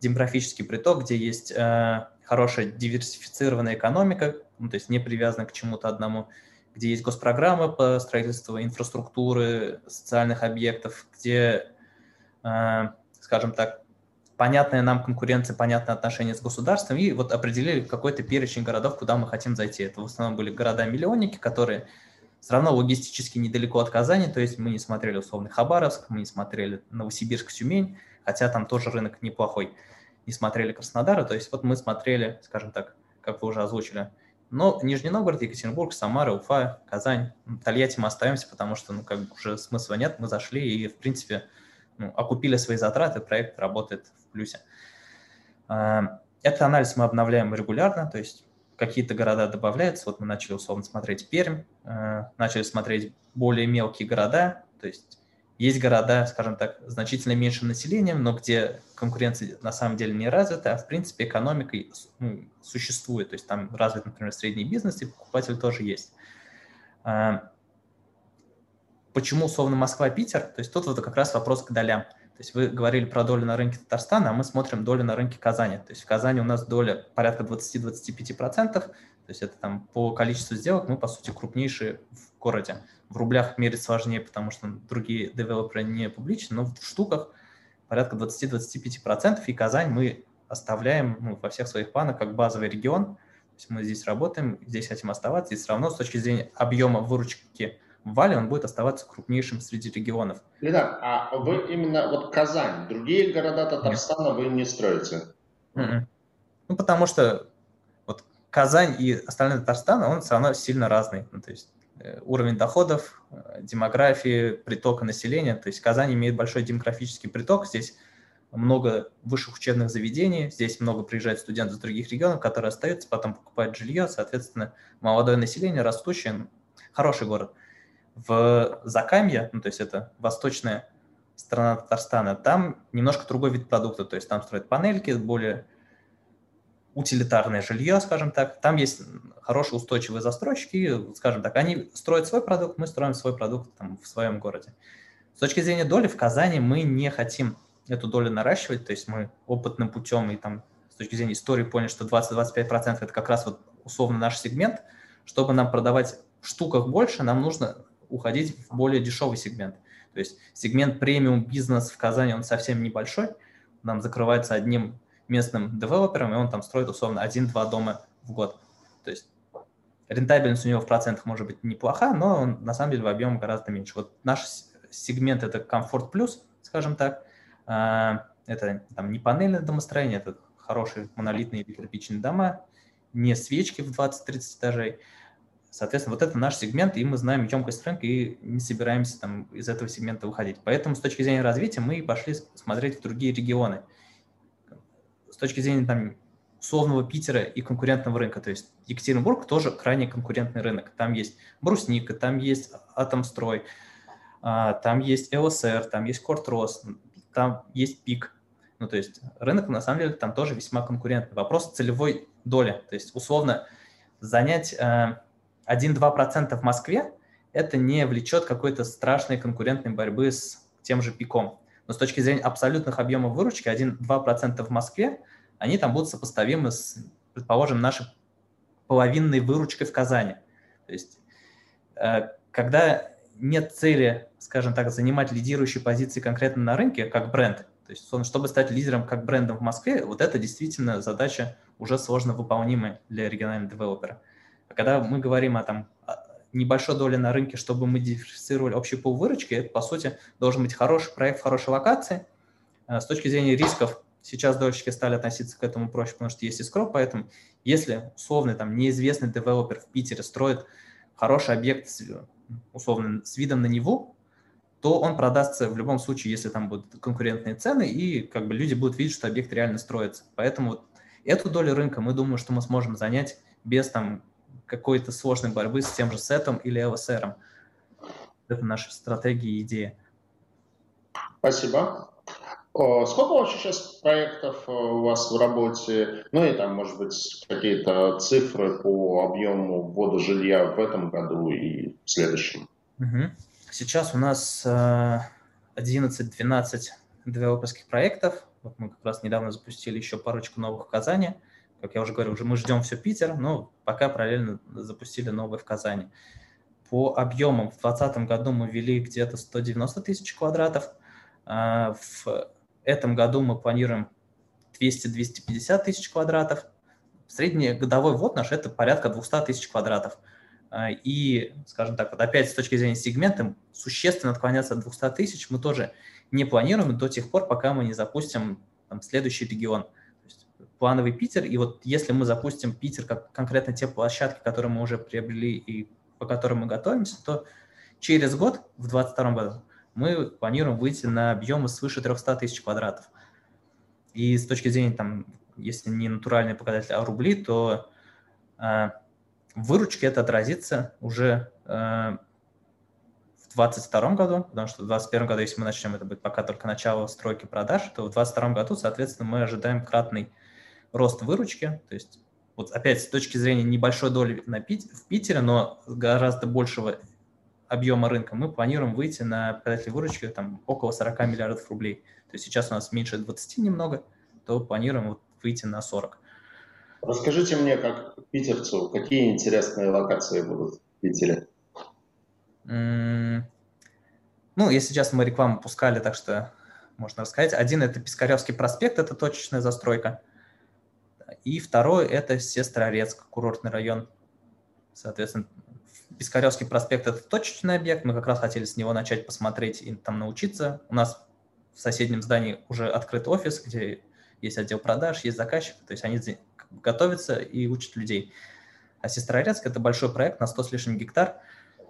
демографический приток, где есть э, хорошая диверсифицированная экономика, ну, то есть не привязана к чему-то одному, где есть госпрограммы по строительству инфраструктуры, социальных объектов, где, э, скажем так, понятная нам конкуренция, понятное отношение с государством, и вот определили какой-то перечень городов, куда мы хотим зайти. Это в основном были города-миллионники, которые все равно логистически недалеко от Казани, то есть мы не смотрели условный Хабаровск, мы не смотрели Новосибирск, Тюмень, хотя там тоже рынок неплохой, не смотрели Краснодара, то есть вот мы смотрели, скажем так, как вы уже озвучили, но Нижний Новгород, Екатеринбург, Самара, Уфа, Казань, Тольятти мы остаемся, потому что, ну, как бы уже смысла нет, мы зашли и, в принципе, ну, окупили свои затраты, проект работает в плюсе. А, этот анализ мы обновляем регулярно, то есть какие-то города добавляются. Вот мы начали условно смотреть Пермь, а, начали смотреть более мелкие города, то есть есть города, скажем так, значительно меньшим населением, но где конкуренция на самом деле не развита, а в принципе экономика ну, существует. То есть там развит, например, средний бизнес, и покупатель тоже есть. А, почему условно Москва-Питер? То есть тут вот как раз вопрос к долям. То есть вы говорили про долю на рынке Татарстана, а мы смотрим долю на рынке Казани. То есть в Казани у нас доля порядка 20-25%, то есть это там по количеству сделок мы, по сути, крупнейшие в городе. В рублях мерить сложнее, потому что другие девелоперы не публичны, но в штуках порядка 20-25%, и Казань мы оставляем ну, во всех своих планах как базовый регион. То есть мы здесь работаем, здесь хотим оставаться, и все равно с точки зрения объема выручки Вале он будет оставаться крупнейшим среди регионов. Итак, а вы именно вот Казань, другие города Татарстана Нет. вы не строите? Mm-mm. Ну, потому что вот Казань и остальные Татарстан, он все равно сильно разный. Ну, то есть э, уровень доходов, э, демографии, притока населения. То есть Казань имеет большой демографический приток. Здесь много высших учебных заведений, здесь много приезжает студентов из других регионов, которые остаются, потом покупают жилье, соответственно, молодое население, растущее, хороший город в Закамье, ну, то есть это восточная страна Татарстана, там немножко другой вид продукта, то есть там строят панельки, более утилитарное жилье, скажем так. Там есть хорошие устойчивые застройщики, скажем так, они строят свой продукт, мы строим свой продукт там, в своем городе. С точки зрения доли в Казани мы не хотим эту долю наращивать, то есть мы опытным путем и там с точки зрения истории поняли, что 20-25% это как раз вот условно наш сегмент. Чтобы нам продавать в штуках больше, нам нужно уходить в более дешевый сегмент. То есть сегмент премиум бизнес в Казани, он совсем небольшой, нам закрывается одним местным девелопером, и он там строит условно один-два дома в год. То есть рентабельность у него в процентах может быть неплоха, но он на самом деле в объеме гораздо меньше. Вот наш сегмент это комфорт плюс, скажем так. А, это там не панельное домостроение, это хорошие монолитные кирпичные дома, не свечки в 20-30 этажей, Соответственно, вот это наш сегмент, и мы знаем емкость рынка и не собираемся там из этого сегмента выходить. Поэтому с точки зрения развития мы пошли смотреть в другие регионы. С точки зрения там условного Питера и конкурентного рынка. То есть Екатеринбург тоже крайне конкурентный рынок. Там есть Брусника, там есть Атомстрой, а, там есть ЛСР, там есть Кортрос, там есть ПИК. Ну, то есть рынок, на самом деле, там тоже весьма конкурентный. Вопрос целевой доли. То есть, условно, занять э, 1-2% в Москве, это не влечет какой-то страшной конкурентной борьбы с тем же пиком. Но с точки зрения абсолютных объемов выручки 1-2% в Москве, они там будут сопоставимы с, предположим, нашей половинной выручкой в Казани. То есть, э, когда нет цели, скажем так, занимать лидирующие позиции конкретно на рынке, как бренд, то есть, чтобы стать лидером как брендом в Москве, вот это действительно задача уже сложно выполнимая для регионального девелопера. А когда мы говорим о там, небольшой доле на рынке, чтобы мы диверсифицировали общий пол выручки, это, по сути, должен быть хороший проект в хорошей локации. А, с точки зрения рисков, сейчас дольщики стали относиться к этому проще, потому что есть искро, поэтому если условный там неизвестный девелопер в Питере строит хороший объект, условно, с видом на Неву, то он продастся в любом случае, если там будут конкурентные цены, и как бы люди будут видеть, что объект реально строится. Поэтому вот эту долю рынка мы думаем, что мы сможем занять без там какой-то сложной борьбы с тем же сетом или LSR. Это наша стратегия и идея. Спасибо. Сколько вообще сейчас проектов э, у вас в работе? Ну и там, может быть, какие-то цифры по объему ввода жилья в этом году и в следующем? Угу. Сейчас у нас 11-12 девелоперских проектов. Вот мы как раз недавно запустили еще парочку новых в Казани. Как я уже говорил, уже мы ждем все Питер, но пока параллельно запустили новый в Казани. По объемам в 2020 году мы ввели где-то 190 тысяч квадратов. А, в этом году мы планируем 200-250 тысяч квадратов. Средний годовой ввод наш – это порядка 200 тысяч квадратов. А, и, скажем так, вот опять с точки зрения сегмента, существенно отклоняться от 200 тысяч мы тоже не планируем до тех пор, пока мы не запустим там, следующий регион. Плановый Питер, и вот если мы запустим Питер как конкретно те площадки, которые мы уже приобрели и по которым мы готовимся, то через год, в 2022 году, мы планируем выйти на объемы свыше 300 тысяч квадратов. И с точки зрения, там, если не натуральные показатели, а рубли, то э, в выручке это отразится уже э, в 2022 году, потому что в 2021 году, если мы начнем, это будет пока только начало стройки продаж, то в 2022 году, соответственно, мы ожидаем кратный рост выручки, то есть вот опять с точки зрения небольшой доли на Пит- в Питере, но гораздо большего объема рынка, мы планируем выйти на показатель выручки там, около 40 миллиардов рублей. То есть сейчас у нас меньше 20 немного, то планируем вот выйти на 40. Расскажите мне, как питерцу, какие интересные локации будут в Питере? Ну, если сейчас мы рекламу пускали, так что можно рассказать. Один – это Пискаревский проспект, это точечная застройка. И второй – это Сестрорецк, курортный район. Соответственно, Пискаревский проспект – это точечный объект. Мы как раз хотели с него начать посмотреть и там научиться. У нас в соседнем здании уже открыт офис, где есть отдел продаж, есть заказчик. То есть они готовятся и учат людей. А Сестрорецк – это большой проект на 100 с лишним гектар.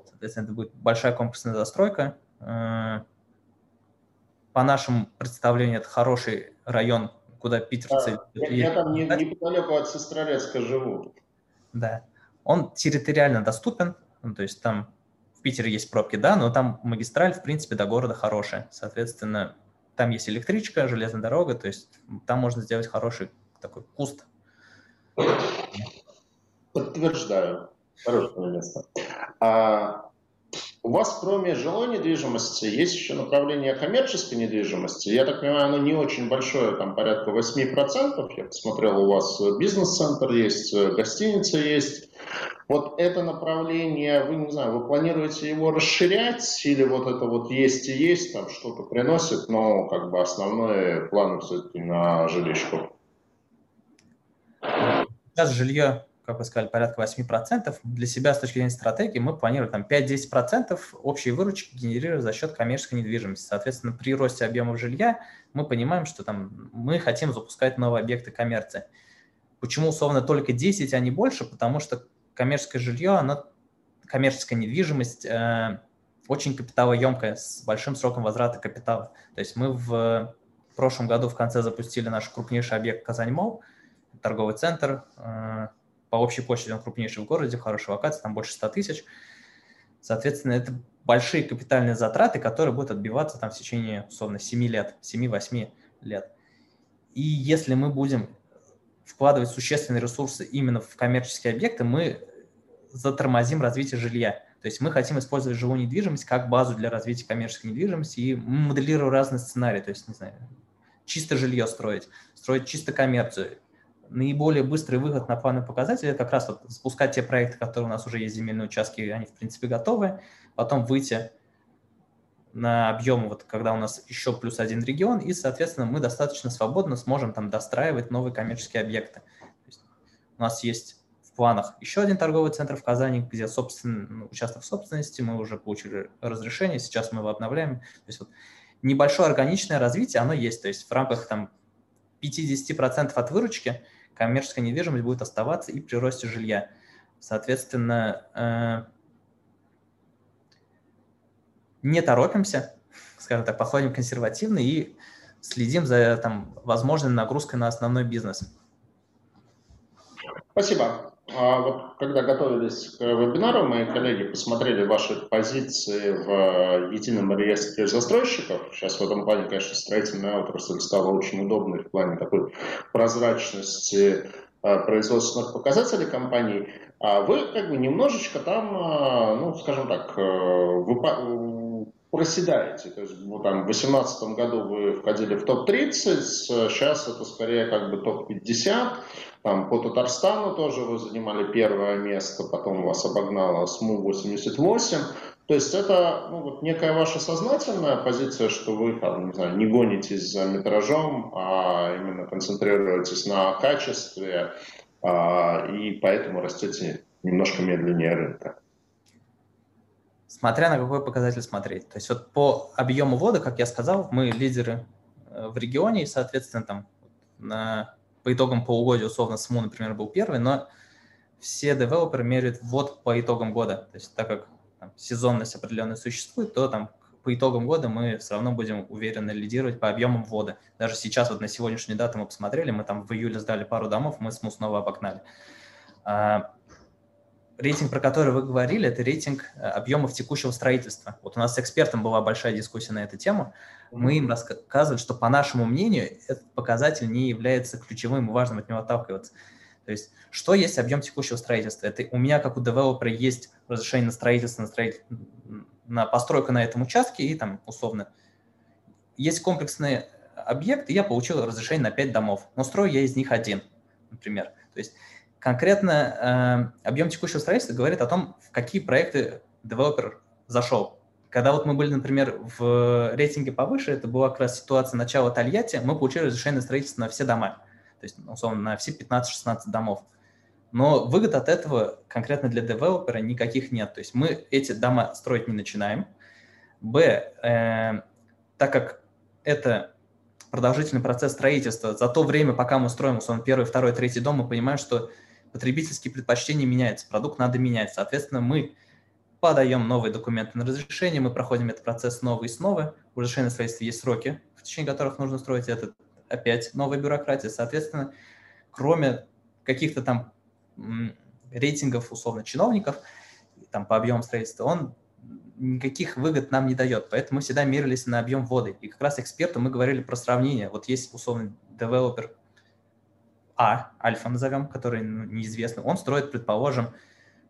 Соответственно, это будет большая комплексная застройка. Э, по нашему представлению, это хороший район, куда питерцы... А, я, я там не, неподалеку от Сестрорецка живу. Да. Он территориально доступен, ну, то есть там в Питере есть пробки, да, но там магистраль, в принципе, до города хорошая. Соответственно, там есть электричка, железная дорога, то есть там можно сделать хороший такой куст. Подтверждаю. Хорошее место. А, у вас, кроме жилой недвижимости, есть еще направление коммерческой недвижимости. Я так понимаю, оно не очень большое, там порядка 8%. Я посмотрел, у вас бизнес-центр есть, гостиница есть. Вот это направление, вы, не знаю, вы планируете его расширять или вот это вот есть и есть, там что-то приносит, но как бы основные планы все-таки на жилищку? Сейчас жилье как вы сказали, порядка 8%. Для себя с точки зрения стратегии мы планируем там 5-10% общей выручки генерировать за счет коммерческой недвижимости. Соответственно, при росте объемов жилья мы понимаем, что там мы хотим запускать новые объекты коммерции. Почему условно только 10, а не больше? Потому что коммерческое жилье, оно, коммерческая недвижимость э, очень капиталоемкая, с большим сроком возврата капитала. То есть мы в прошлом году в конце запустили наш крупнейший объект Казань-Мол, торговый центр, э, по общей площади он крупнейший в городе, хорошая локация, там больше 100 тысяч. Соответственно, это большие капитальные затраты, которые будут отбиваться там в течение, условно, 7 лет, 7-8 лет. И если мы будем вкладывать существенные ресурсы именно в коммерческие объекты, мы затормозим развитие жилья. То есть мы хотим использовать живую недвижимость как базу для развития коммерческой недвижимости и моделируем разные сценарии. То есть, не знаю, чисто жилье строить, строить чисто коммерцию, наиболее быстрый выход на планы это как раз вот запускать те проекты, которые у нас уже есть земельные участки, они, в принципе, готовы, потом выйти на объем, вот когда у нас еще плюс один регион, и, соответственно, мы достаточно свободно сможем там достраивать новые коммерческие объекты. у нас есть в планах еще один торговый центр в Казани, где собственно, ну, участок в собственности, мы уже получили разрешение, сейчас мы его обновляем. То есть вот небольшое органичное развитие, оно есть, то есть в рамках там 50% от выручки – коммерческая недвижимость будет оставаться и при росте жилья. Соответственно, э, не торопимся, скажем так, подходим консервативно и следим за там, возможной нагрузкой на основной бизнес. Спасибо. А вот когда готовились к вебинару, мои коллеги посмотрели ваши позиции в едином реестре застройщиков. Сейчас в этом плане, конечно, строительная отрасль стала очень удобной в плане такой прозрачности а, производственных показателей компаний. А вы как бы немножечко там, а, ну, скажем так, э, проседаете. То есть ну, там, в 2018 году вы входили в топ-30, сейчас это скорее как бы топ-50. Там, по Татарстану тоже вы занимали первое место, потом вас обогнала СМУ-88. То есть это ну, вот некая ваша сознательная позиция, что вы там, не, знаю, не гонитесь за метражом, а именно концентрируетесь на качестве, а, и поэтому растете немножко медленнее рынка смотря на какой показатель смотреть. То есть вот по объему воды, как я сказал, мы лидеры э, в регионе, и, соответственно, там на, по итогам полугодия, условно, СМУ, например, был первый, но все девелоперы меряют ввод по итогам года. То есть так как там, сезонность определенная существует, то там по итогам года мы все равно будем уверенно лидировать по объемам ввода. Даже сейчас, вот на сегодняшнюю дату мы посмотрели, мы там в июле сдали пару домов, мы СМУ снова обогнали. А, рейтинг, про который вы говорили, это рейтинг э, объемов текущего строительства. Вот у нас с экспертом была большая дискуссия на эту тему. Мы им рассказывали, что, по нашему мнению, этот показатель не является ключевым и важным от него отталкиваться. То есть, что есть объем текущего строительства? Это у меня, как у девелопера, есть разрешение на строительство, на, строитель... на постройку на этом участке, и там, условно, есть комплексный объект, и я получил разрешение на 5 домов, но строю я из них один, например. То есть конкретно э, объем текущего строительства говорит о том, в какие проекты девелопер зашел. Когда вот мы были, например, в рейтинге повыше, это была как раз ситуация начала Тольятти, мы получили разрешение на строительство на все дома, то есть, условно, на все 15-16 домов. Но выгод от этого конкретно для девелопера никаких нет. То есть мы эти дома строить не начинаем. Б, э, так как это продолжительный процесс строительства, за то время, пока мы строим, условно, первый, второй, третий дом, мы понимаем, что потребительские предпочтения меняются, продукт надо менять. Соответственно, мы подаем новые документы на разрешение, мы проходим этот процесс снова и снова. У разрешения строительства есть сроки, в течение которых нужно строить это. Опять новая бюрократия. Соответственно, кроме каких-то там рейтингов, условно, чиновников, там по объему строительства, он никаких выгод нам не дает. Поэтому мы всегда мерились на объем ввода. И как раз эксперту мы говорили про сравнение. Вот есть условно девелопер а, альфа назовем, который ну, неизвестный, он строит, предположим,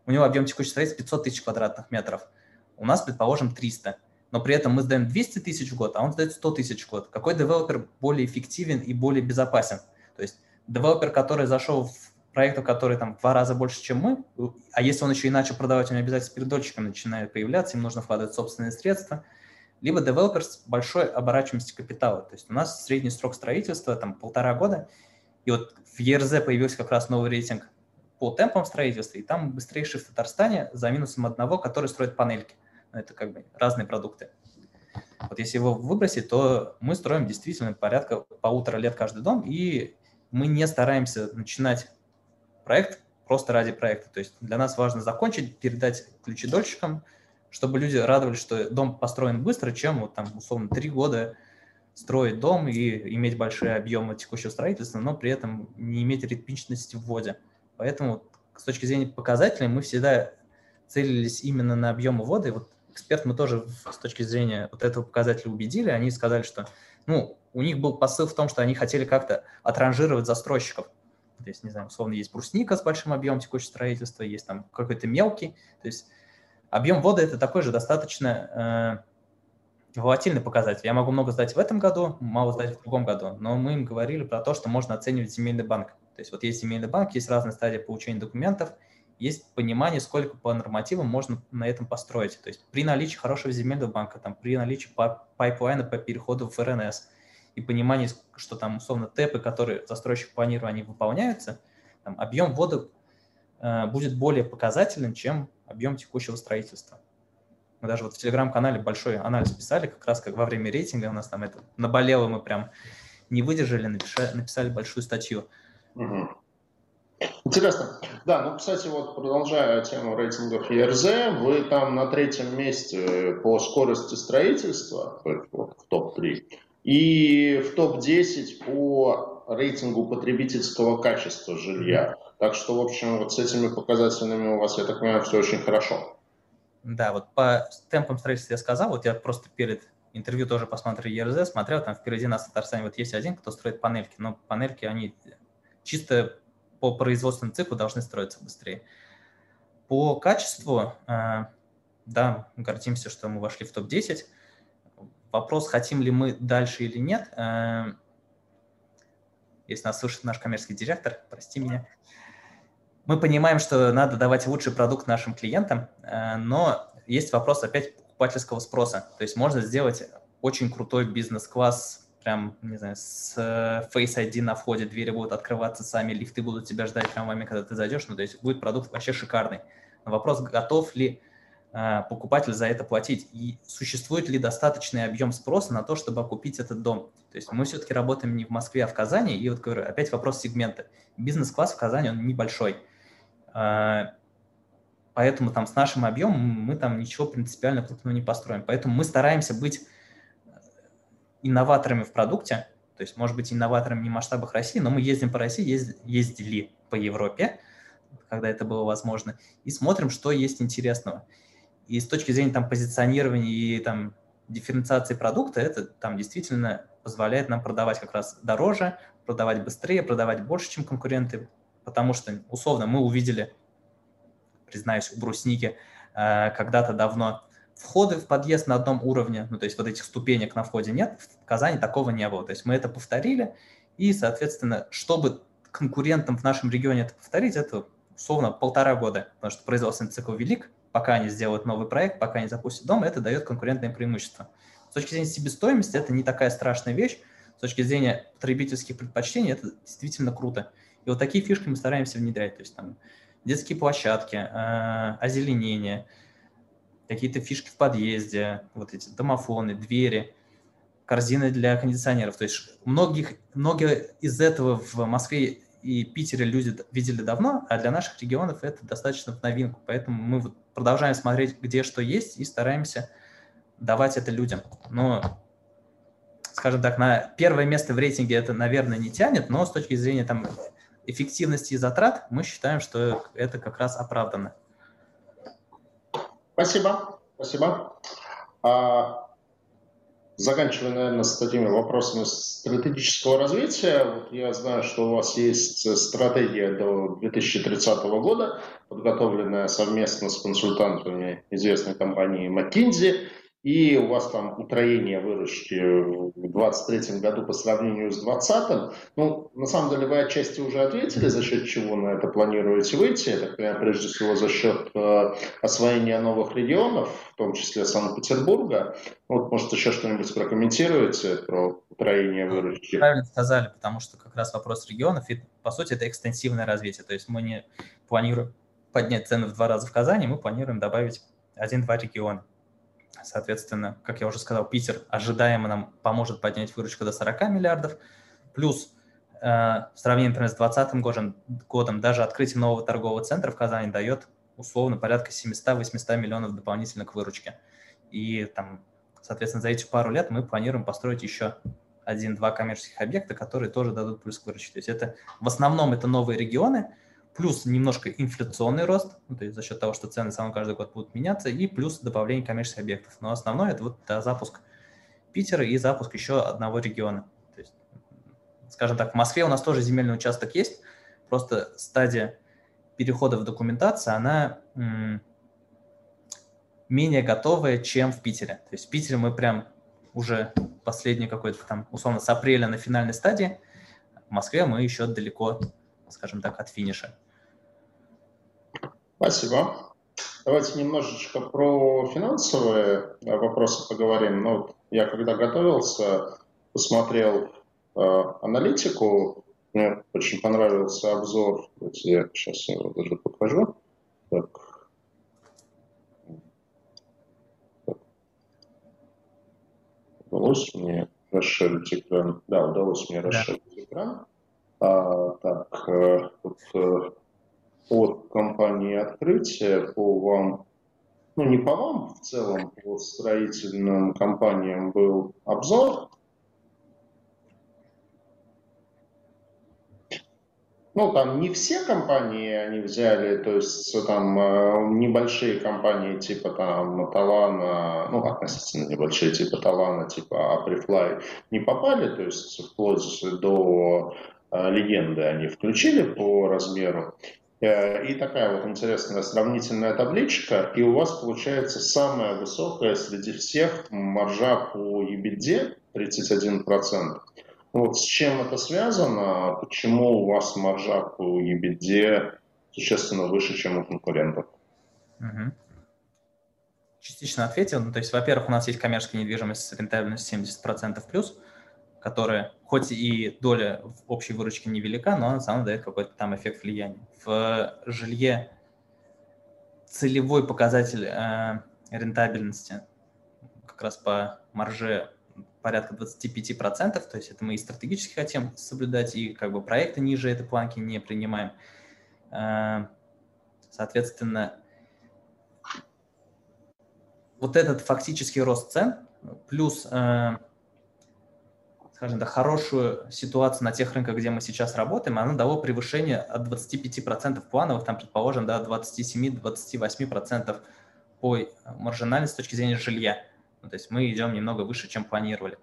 у него объем текущей строительства 500 тысяч квадратных метров. У нас, предположим, 300. Но при этом мы сдаем 200 тысяч в год, а он сдает 100 тысяч в год. Какой девелопер более эффективен и более безопасен? То есть девелопер, который зашел в проект, который там в два раза больше, чем мы, а если он еще и начал продавать, у него обязательно перед дольщиком начинает появляться, им нужно вкладывать собственные средства, либо девелопер с большой оборачиваемостью капитала. То есть у нас средний срок строительства там полтора года, и вот в ЕРЗ появился как раз новый рейтинг по темпам строительства, и там быстрейший в Татарстане за минусом одного, который строит панельки. Но это как бы разные продукты. Вот если его выбросить, то мы строим действительно порядка полутора лет каждый дом, и мы не стараемся начинать проект просто ради проекта. То есть для нас важно закончить, передать ключи дольщикам, чтобы люди радовались, что дом построен быстро, чем вот там условно три года строить дом и иметь большие объемы текущего строительства, но при этом не иметь ритмичности в вводе. Поэтому с точки зрения показателей мы всегда целились именно на объемы воды. Вот эксперт мы тоже с точки зрения вот этого показателя убедили. Они сказали, что ну, у них был посыл в том, что они хотели как-то отранжировать застройщиков. То есть, не знаю, условно, есть брусника с большим объемом текущего строительства, есть там какой-то мелкий. То есть объем воды – это такой же достаточно э, волатильный показатель. Я могу много сдать в этом году, мало сдать в другом году, но мы им говорили про то, что можно оценивать земельный банк. То есть вот есть земельный банк, есть разные стадии получения документов, есть понимание, сколько по нормативам можно на этом построить. То есть при наличии хорошего земельного банка, там, при наличии пайплайна по переходу в РНС и понимание, что там условно ТЭПы, которые застройщик планирует, они выполняются, там, объем ввода э, будет более показательным, чем объем текущего строительства. Мы даже вот в телеграм-канале большой анализ писали, как раз как во время рейтинга у нас там это наболело, мы прям не выдержали, написали, написали большую статью. Угу. Интересно. Да, ну, кстати, вот продолжая тему рейтингов ЕРЗ, вы там на третьем месте по скорости строительства, вот в топ-3, и в топ-10 по рейтингу потребительского качества жилья. Так что, в общем, вот с этими показателями у вас, я так понимаю, все очень хорошо. Да, вот по темпам строительства я сказал, вот я просто перед интервью тоже посмотрел ЕРЗ, смотрел, там впереди нас в Татарстане вот есть один, кто строит панельки, но панельки, они чисто по производственному циклу должны строиться быстрее. По качеству, э, да, гордимся, что мы вошли в топ-10. вопрос, хотим ли мы дальше или нет, э, если нас слушает наш коммерческий директор, прости меня, мы понимаем, что надо давать лучший продукт нашим клиентам, э, но есть вопрос опять покупательского спроса. То есть можно сделать очень крутой бизнес-класс, прям, не знаю, с э, Face ID на входе, двери будут открываться сами, лифты будут тебя ждать прямо в момент, когда ты зайдешь, ну, то есть будет продукт вообще шикарный. Но вопрос, готов ли э, покупатель за это платить и существует ли достаточный объем спроса на то, чтобы окупить этот дом. То есть мы все-таки работаем не в Москве, а в Казани, и вот говорю, опять вопрос сегмента. Бизнес-класс в Казани, он небольшой. Э, поэтому там с нашим объемом мы там ничего принципиально крупного не построим. Поэтому мы стараемся быть инноваторами в продукте, то есть, может быть, инноваторами не в масштабах России, но мы ездим по России, ездили по Европе, когда это было возможно, и смотрим, что есть интересного. И с точки зрения там позиционирования и там дифференциации продукта, это там действительно позволяет нам продавать как раз дороже, продавать быстрее, продавать больше, чем конкуренты, потому что, условно, мы увидели, признаюсь, у брусники э, когда-то давно входы в подъезд на одном уровне, ну, то есть вот этих ступенек на входе нет, в Казани такого не было. То есть мы это повторили, и, соответственно, чтобы конкурентам в нашем регионе это повторить, это условно полтора года, потому что производственный цикл велик, пока они сделают новый проект, пока они запустят дом, это дает конкурентное преимущество. С точки зрения себестоимости это не такая страшная вещь, с точки зрения потребительских предпочтений это действительно круто. И вот такие фишки мы стараемся внедрять, то есть там детские площадки, э, озеленение, какие-то фишки в подъезде, вот эти домофоны, двери, корзины для кондиционеров. То есть многих, многие из этого в Москве и Питере люди видели давно, а для наших регионов это достаточно в новинку. Поэтому мы вот продолжаем смотреть, где что есть, и стараемся давать это людям. Но, скажем так, на первое место в рейтинге это, наверное, не тянет, но с точки зрения там, эффективности и затрат мы считаем, что это как раз оправдано. Спасибо, спасибо. А, заканчивая, наверное, с такими вопросами стратегического развития, вот я знаю, что у вас есть стратегия до 2030 года, подготовленная совместно с консультантами известной компании McKinsey и у вас там утроение выручки в 2023 году по сравнению с 2020. Ну, на самом деле вы отчасти уже ответили, за счет чего на это планируете выйти. Я так прежде всего за счет э, освоения новых регионов, в том числе Санкт-Петербурга. Вот, может, еще что-нибудь прокомментируете про утроение выручки? Правильно сказали, потому что как раз вопрос регионов, и, по сути, это экстенсивное развитие. То есть мы не планируем поднять цены в два раза в Казани, мы планируем добавить один-два региона. Соответственно, как я уже сказал, Питер ожидаемо нам поможет поднять выручку до 40 миллиардов. Плюс э, в сравнении, например, с 2020 годом, годом даже открытие нового торгового центра в Казани дает условно порядка 700-800 миллионов дополнительно к выручке. И там, соответственно, за эти пару лет мы планируем построить еще один-два коммерческих объекта, которые тоже дадут плюс к выручке. То есть это в основном это новые регионы, плюс немножко инфляционный рост, ну, то есть за счет того, что цены самом каждый год будут меняться, и плюс добавление коммерческих объектов. Но основное это вот да, запуск Питера и запуск еще одного региона. То есть, скажем так, в Москве у нас тоже земельный участок есть, просто стадия перехода в документацию, она менее готовая, чем в Питере. То есть в Питере мы прям уже последний какой-то там, условно, с апреля на финальной стадии, в Москве мы еще далеко, скажем так, от финиша. Спасибо. Давайте немножечко про финансовые э, вопросы поговорим. Ну, вот я когда готовился, посмотрел э, аналитику, мне очень понравился обзор. Давайте я сейчас его даже покажу. Так. Удалось мне расширить экран? Да, удалось мне расширить да. экран. А, так, э, вот, э, от компании «Открытие» по вам, ну не по вам в целом, по строительным компаниям был обзор. Ну, там не все компании они взяли, то есть там э, небольшие компании типа там Талана, ну, относительно небольшие типа Талана, типа Априфлай не попали, то есть вплоть до э, легенды они включили по размеру. Э, и такая вот интересная сравнительная табличка, и у вас получается самая высокая среди всех маржа по EBITDA 31%. Вот с чем это связано? Почему у вас маржа по EBITDA существенно выше, чем у конкурентов? Угу. Частично ответил. Ну, то есть, во-первых, у нас есть коммерческая недвижимость с рентабельностью 70% плюс, которая, хоть и доля в общей выручке невелика, но она сама дает какой-то там эффект влияния. В жилье целевой показатель э, рентабельности как раз по марже порядка 25%, то есть это мы и стратегически хотим соблюдать, и как бы проекты ниже этой планки не принимаем. Э, соответственно, вот этот фактический рост цен плюс э, скажем так, хорошую ситуацию на тех рынках, где мы сейчас работаем, она дало превышение от 25% плановых, там, предположим, до 27-28% по маржинальности с точки зрения жилья. Ну, то есть мы идем немного выше, чем планировали.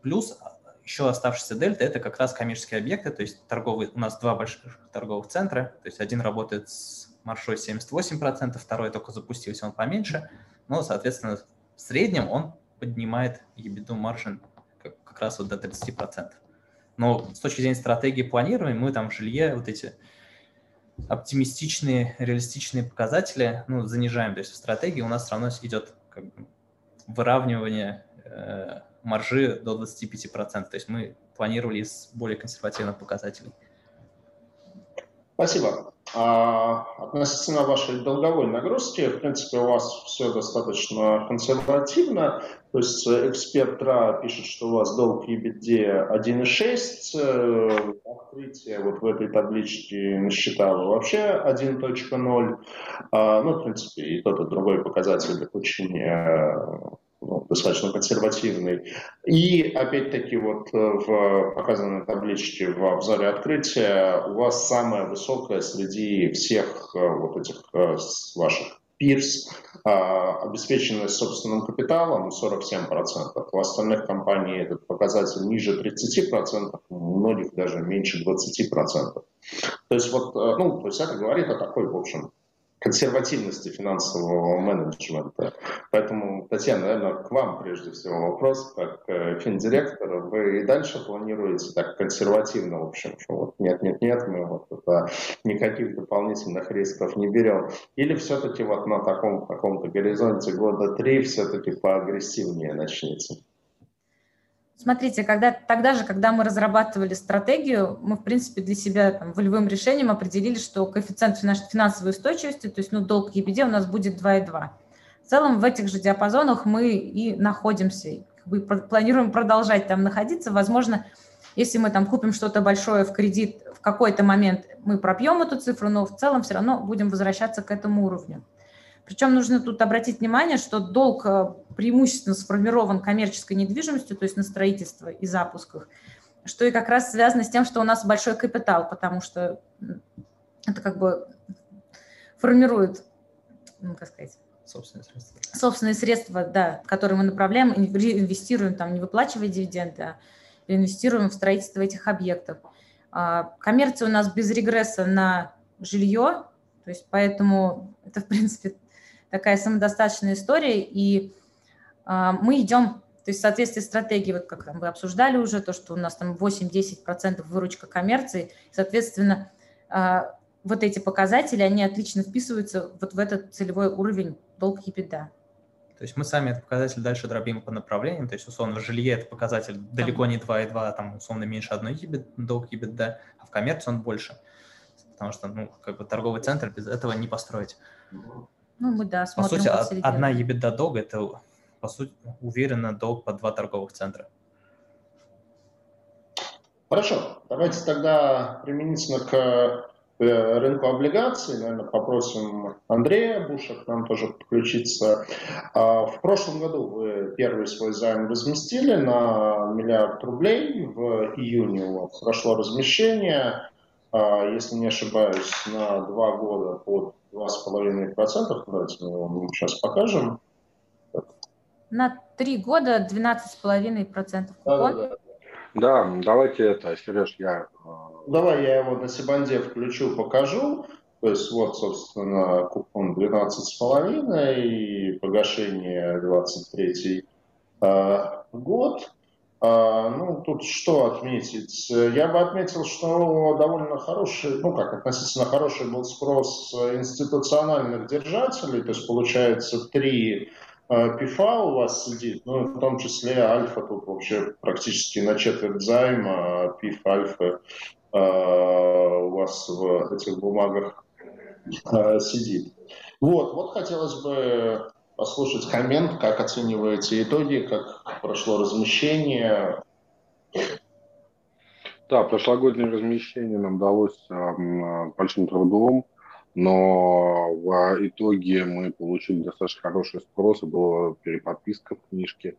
Плюс еще оставшаяся дельта – это как раз коммерческие объекты, то есть торговые, у нас два больших торговых центра, то есть один работает с маршой 78%, второй только запустился, он поменьше, но, соответственно, в среднем он поднимает ебиду маржин как раз вот до 30%. Но с точки зрения стратегии планирования мы там в жилье вот эти оптимистичные, реалистичные показатели ну, занижаем. То есть в стратегии у нас все равно идет как бы выравнивание э, маржи до 25%. То есть мы планировали с более консервативных показателей. Спасибо. А относительно вашей долговой нагрузки, в принципе, у вас все достаточно консервативно. То есть э, эксперт РА пишет, что у вас долг EBITDA 1,6, открытие вот в этой табличке насчитало вообще 1.0. А, ну, в принципе, и тот, и другой показатель очень э, ну, достаточно консервативный. И опять-таки вот э, в показанной табличке в обзоре открытия у вас самая высокая среди всех э, вот этих э, ваших пирс обеспеченность собственным капиталом 47%. У остальных компаний этот показатель ниже 30%, у многих даже меньше 20%. То есть вот, ну, то есть это говорит о такой, в общем, консервативности финансового менеджмента. Поэтому, Татьяна, наверное, к вам прежде всего вопрос, как э, финдиректора. Вы и дальше планируете так консервативно, в общем, что вот нет-нет-нет, мы вот это, никаких дополнительных рисков не берем. Или все-таки вот на таком каком-то горизонте года три все-таки поагрессивнее начнете? Смотрите, когда, тогда же, когда мы разрабатывали стратегию, мы, в принципе, для себя там, волевым решением определили, что коэффициент нашей финансовой устойчивости, то есть ну, долг EBD у нас будет 2,2. В целом в этих же диапазонах мы и находимся, бы планируем продолжать там находиться. Возможно, если мы там купим что-то большое в кредит, в какой-то момент мы пропьем эту цифру, но в целом все равно будем возвращаться к этому уровню. Причем нужно тут обратить внимание, что долг э, преимущественно сформирован коммерческой недвижимостью, то есть на строительство и запусках, что и как раз связано с тем, что у нас большой капитал, потому что это как бы формирует, ну, как сказать, собственные средства. Собственные средства, да, которые мы направляем, инвестируем, там, не выплачивая дивиденды, а инвестируем в строительство этих объектов. А, коммерция у нас без регресса на жилье, то есть поэтому это, в принципе, такая самодостаточная история, и э, мы идем, то есть в соответствии с стратегией, вот как там вы обсуждали уже, то, что у нас там 8-10% выручка коммерции, соответственно, э, вот эти показатели, они отлично вписываются вот в этот целевой уровень долг EBITDA. То есть мы сами этот показатель дальше дробим по направлениям, то есть условно в жилье это показатель далеко не 2,2, а там условно меньше одной EBITDA, долг EBITDA, а в коммерции он больше, потому что ну, как бы торговый центр без этого не построить. Ну, мы, да, По сути, одна EBITDA долга – это, по сути, уверенно долг по два торговых центра. Хорошо, давайте тогда применительно к э, рынку облигаций, наверное, попросим Андрея Буша к нам тоже подключиться. А, в прошлом году вы первый свой займ разместили на миллиард рублей. В июне у вас прошло размещение, а, если не ошибаюсь, на два года под 2,5%. Давайте мы вам сейчас покажем. На три года 12,5% купон. Да, да, да. давайте это, Сереж, я... Давай я его на Сибанде включу, покажу. То есть вот, собственно, купон 12,5 и погашение 23 э, год. А, ну, тут что отметить? Я бы отметил, что довольно хороший, ну как, относительно хороший был спрос институциональных держателей, то есть получается три э, ПИФа у вас сидит, ну, в том числе Альфа тут вообще практически на четверть займа, а ПИФ Альфа у вас в этих бумагах сидит. Вот, вот хотелось бы послушать коммент, как оцениваете итоги, как прошло размещение. Да, прошлогоднее размещение нам далось э, большим трудом, но в итоге мы получили достаточно хороший спрос, была переподписка в книжке.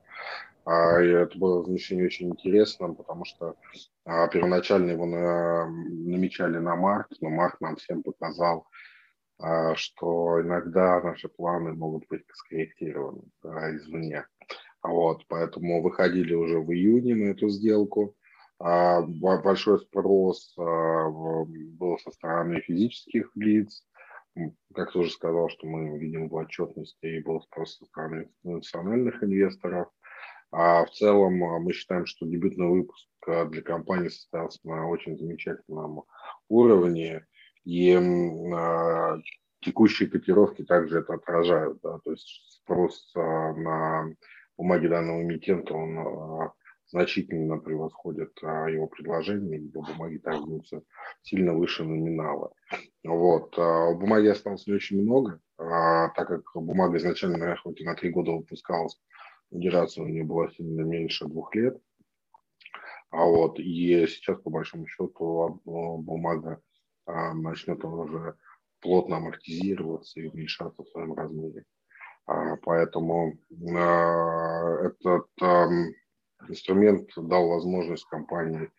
А, и это было размещение очень интересным, потому что а, первоначально его намечали на март, но март нам всем показал, что иногда наши планы могут быть скорректированы да, извне. Вот, поэтому выходили уже в июне на эту сделку. А, большой спрос а, был со стороны физических лиц. Как тоже сказал, что мы видим в отчетности, и был спрос со стороны национальных инвесторов. А в целом мы считаем, что дебютный выпуск для компании состоялся на очень замечательном уровне. И э, текущие котировки также это отражают. Да? То есть спрос э, на бумаги данного эмитента, он э, значительно превосходит э, его предложение, его бумаги торгуются сильно выше номинала. Вот. А бумаги осталось не очень много, а, так как бумага изначально хоть и на три года выпускалась, дюрация у нее была сильно меньше двух лет. А вот, и сейчас, по большому счету, бумага начнет уже плотно амортизироваться и уменьшаться в своем размере. А, поэтому а, этот инструмент дал возможность компании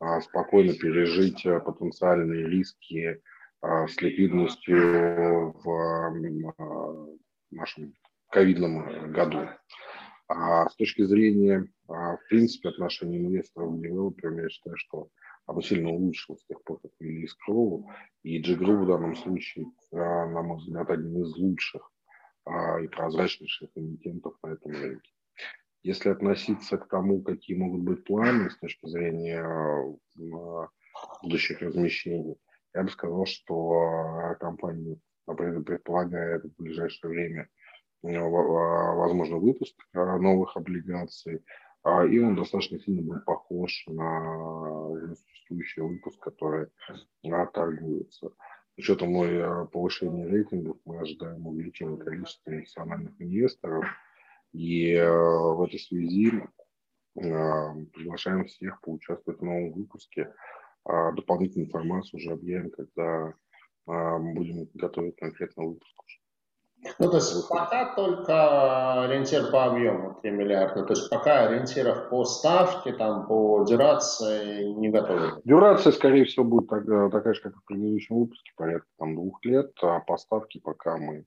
а, спокойно пережить потенциальные риски с ликвидностью в нашем ковидном году. А с точки зрения, в принципе, отношений инвесторов к девелоперам, я считаю, что оно сильно улучшилось с тех пор, как ввели искрову. И G-Group в данном случае, на мой взгляд, один из лучших а, и прозрачнейших эмитентов на этом рынке. Если относиться к тому, какие могут быть планы с точки зрения а, будущих размещений, я бы сказал, что компания предполагает в ближайшее время возможно выпуск новых облигаций, а, и он достаточно сильно был похож на существующий выпуск, который торгуется. С учетом а, повышения рейтингов мы ожидаем увеличения количества национальных инвесторов. И а, в этой связи приглашаем всех поучаствовать в новом выпуске. Дополнительную информацию уже объявим, когда будем готовить конкретно выпуск. Ну, то есть пока только ориентир по объему 3 миллиарда. То есть пока ориентиров по ставке, там, по дюрации не готовы. Дюрация, скорее всего, будет так, такая же, как в предыдущем выпуске, порядка там, двух лет. А по ставке пока мы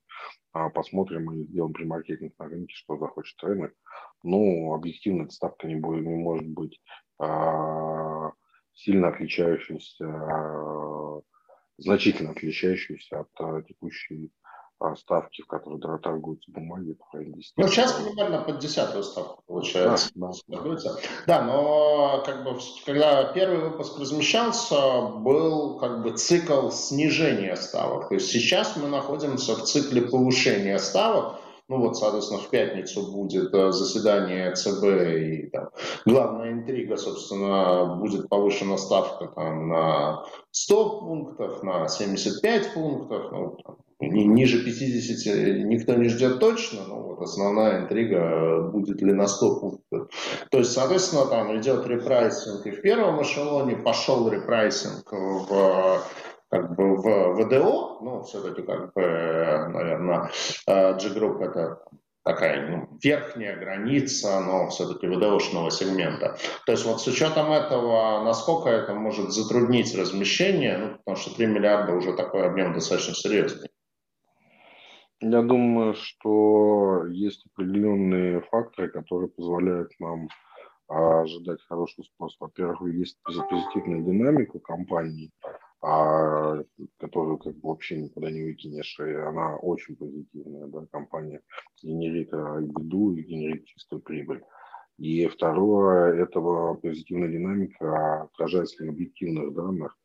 а, посмотрим и сделаем премаркетинг на рынке, что захочет рынок. Ну, объективно эта ставка не, будет, не может быть а, сильно отличающейся, а, значительно отличающейся от а, текущей ставки, в которые торгуются бумаги. Ну, сейчас примерно под десятую ставку получается. Да, да. да, но как бы, когда первый выпуск размещался, был как бы цикл снижения ставок. То есть сейчас мы находимся в цикле повышения ставок. Ну вот, соответственно, в пятницу будет э, заседание ЦБ, и там, главная интрига, собственно, будет повышена ставка там, на 100 пунктов, на 75 пунктов, ну, там, ниже 50 никто не ждет точно, но вот основная интрига, будет ли на 100 пунктов. То есть, соответственно, там идет repricing и в первом эшелоне, пошел repricing в как бы в ВДО, ну, все-таки, как бы, наверное, G-Group это такая ну, верхняя граница, но все-таки ВДОшного сегмента. То есть вот с учетом этого, насколько это может затруднить размещение, ну, потому что 3 миллиарда уже такой объем достаточно серьезный. Я думаю, что есть определенные факторы, которые позволяют нам ожидать хороший спрос. Во-первых, есть позитивная динамика компании, а, которую как бы вообще никуда не выкинешь, и она очень позитивная, да, компания генерит беду и генерит чистую прибыль. И второе, это позитивная динамика отражается на объективных данных.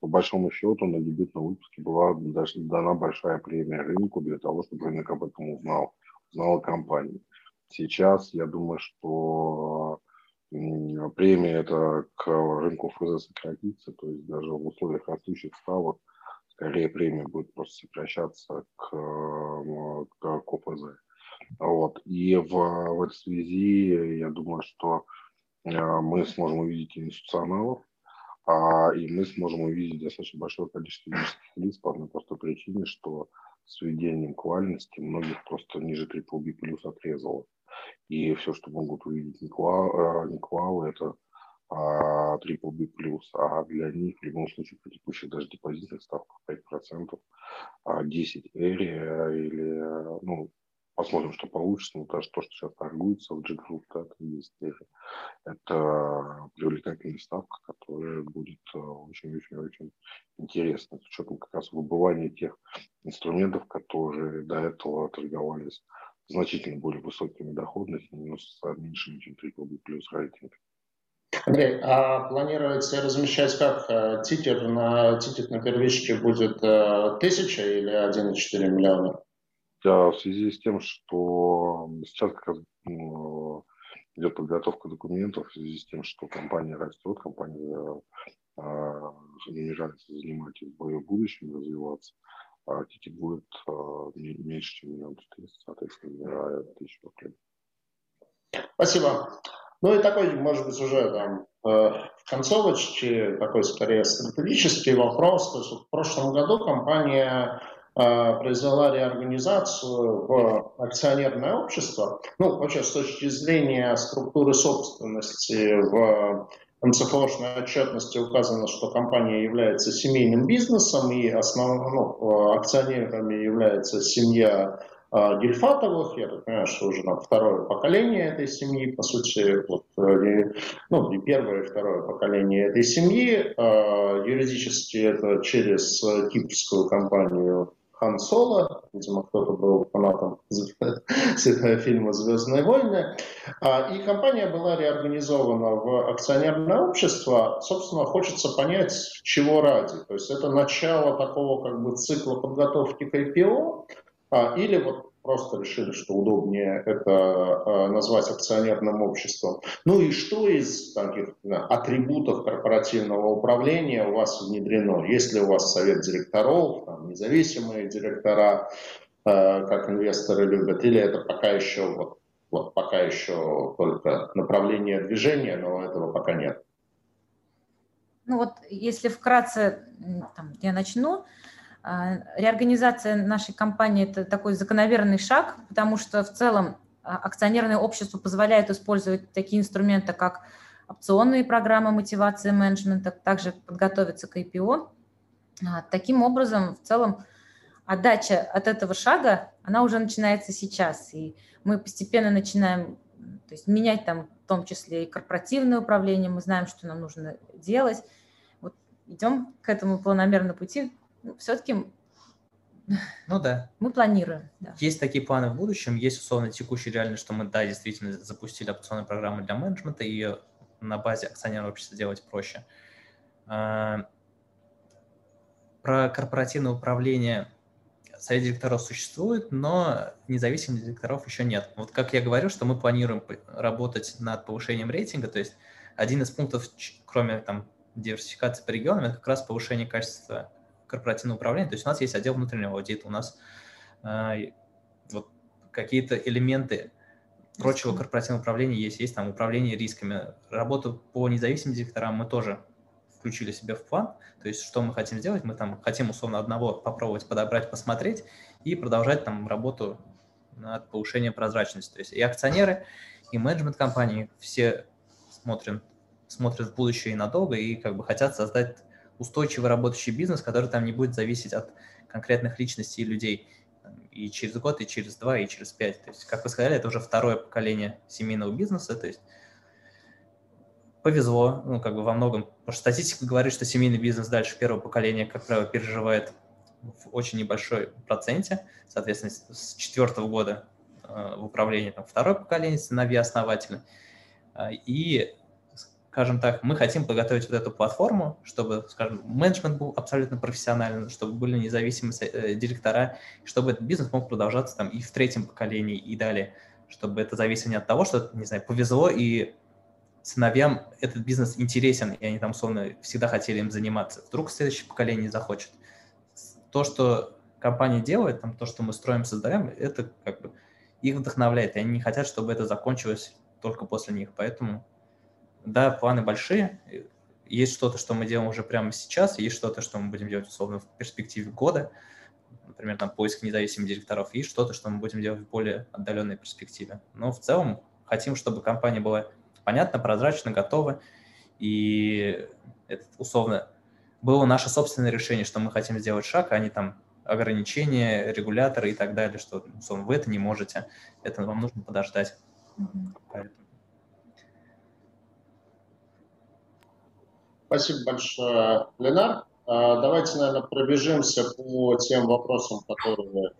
По большому счету на дебютном выпуске была даже дана большая премия рынку для того, чтобы рынок об этом узнал, узнал о компании. Сейчас я думаю, что премия это к рынку ФЗ сократится, то есть даже в условиях растущих ставок скорее премия будет просто сокращаться к, к, к ОФЗ. Вот. И в, в этой связи я думаю, что э, мы сможем увидеть институционалов, а, и мы сможем увидеть достаточно большое количество физических лиц по одной простой причине, что с введением квальности многих просто ниже BBB плюс отрезало. И все, что могут увидеть Никвал, э, Никвал это а, B+, а для них в любом случае при текущих даже депозитных ставках 5%, а 10 area или, ну, посмотрим, что получится, но даже то, что сейчас торгуется в G-Group, да, это есть это привлекательная ставка, которая будет очень-очень-очень э, интересна, с учетом как раз выбывания тех инструментов, которые до этого торговались значительно более высокими доходностями, но с меньшим, чем BBB плюс рейтинг. Андрей, а планируется размещать как э, тикер на тикет на первичке будет э, тысяча или 1,4 миллиона? В связи с тем, что сейчас как раз идет подготовка документов, в связи с тем, что компания растет, компания э, намеряется занимать в будущем, развиваться, а тикет будет э, меньше, чем миллион четыреста, соответственно, тысячу рублей. Спасибо. Ну и такой, может быть, уже там э, в концовочке, такой скорее стратегический вопрос. То есть в прошлом году компания произвела реорганизацию в акционерное общество. Ну, вообще, с точки зрения структуры собственности в МЦФОшной отчетности указано, что компания является семейным бизнесом и основным ну, акционерами является семья э, Гельфатовых. Я так понимаю, что уже там, второе поколение этой семьи, по сути, вот, э, ну, и первое и второе поколение этой семьи. Э, юридически это через кипрскую компанию Хан Соло, видимо, кто-то был фанатом [laughs] фильма «Звездные войны», а, и компания была реорганизована в акционерное общество. Собственно, хочется понять, чего ради. То есть это начало такого как бы цикла подготовки к IPO, а, или вот просто решили, что удобнее это э, назвать акционерным обществом. Ну и что из таких атрибутов корпоративного управления у вас внедрено? Есть ли у вас совет директоров, там, независимые директора, э, как инвесторы любят, или это пока еще вот, вот пока еще только направление движения, но этого пока нет? Ну вот, если вкратце, там, я начну, реорганизация нашей компании – это такой закономерный шаг, потому что в целом а, акционерное общество позволяет использовать такие инструменты, как опционные программы мотивации менеджмента, также подготовиться к IPO. А, таким образом, в целом, отдача от этого шага, она уже начинается сейчас, и мы постепенно начинаем то есть менять там в том числе и корпоративное управление, мы знаем, что нам нужно делать. Вот идем к этому планомерно пути, все-таки ну да. Мы планируем. Да. Есть такие планы в будущем, есть условно текущий реальность, что мы, да, действительно запустили опционные программы для менеджмента, и на базе акционерного общества делать проще. А, про корпоративное управление совет директоров существует, но независимых директоров еще нет. Вот как я говорю, что мы планируем работать над повышением рейтинга, то есть один из пунктов, кроме там диверсификации по регионам, это как раз повышение качества корпоративного управления. То есть у нас есть отдел внутреннего аудита, у нас э, вот какие-то элементы прочего корпоративного управления есть, есть там управление рисками. Работу по независимым директорам мы тоже включили себе в план. То есть что мы хотим сделать? Мы там хотим условно одного попробовать подобрать, посмотреть и продолжать там работу над повышением прозрачности. То есть и акционеры, и менеджмент компании все смотрят, смотрят в будущее и надолго, и как бы хотят создать устойчивый работающий бизнес, который там не будет зависеть от конкретных личностей и людей и через год, и через два, и через пять. То есть, как вы сказали, это уже второе поколение семейного бизнеса. То есть повезло, ну, как бы во многом, потому что статистика говорит, что семейный бизнес дальше первого поколения, как правило, переживает в очень небольшой проценте, соответственно, с четвертого года э, в управлении там второе поколение, сыновья основатели. Э, и, скажем так, мы хотим подготовить вот эту платформу, чтобы, скажем, менеджмент был абсолютно профессиональным, чтобы были независимые э, директора, чтобы этот бизнес мог продолжаться там и в третьем поколении, и далее, чтобы это зависело не от того, что, не знаю, повезло, и сыновьям этот бизнес интересен, и они там, условно, всегда хотели им заниматься. Вдруг следующее поколение захочет. То, что компания делает, там, то, что мы строим, создаем, это как бы их вдохновляет, и они не хотят, чтобы это закончилось только после них. Поэтому, да, планы большие. Есть что-то, что мы делаем уже прямо сейчас, есть что-то, что мы будем делать, условно, в перспективе года, например, там, поиск независимых директоров, и что-то, что мы будем делать в более отдаленной перспективе. Но в целом хотим, чтобы компания была понятно, прозрачно, готово. И это условно было наше собственное решение, что мы хотим сделать шаг, а не там ограничения, регуляторы и так далее, что условно, вы это не можете, это вам нужно подождать. Поэтому. Спасибо большое, Ленар. А, давайте, наверное, пробежимся по тем вопросам, которые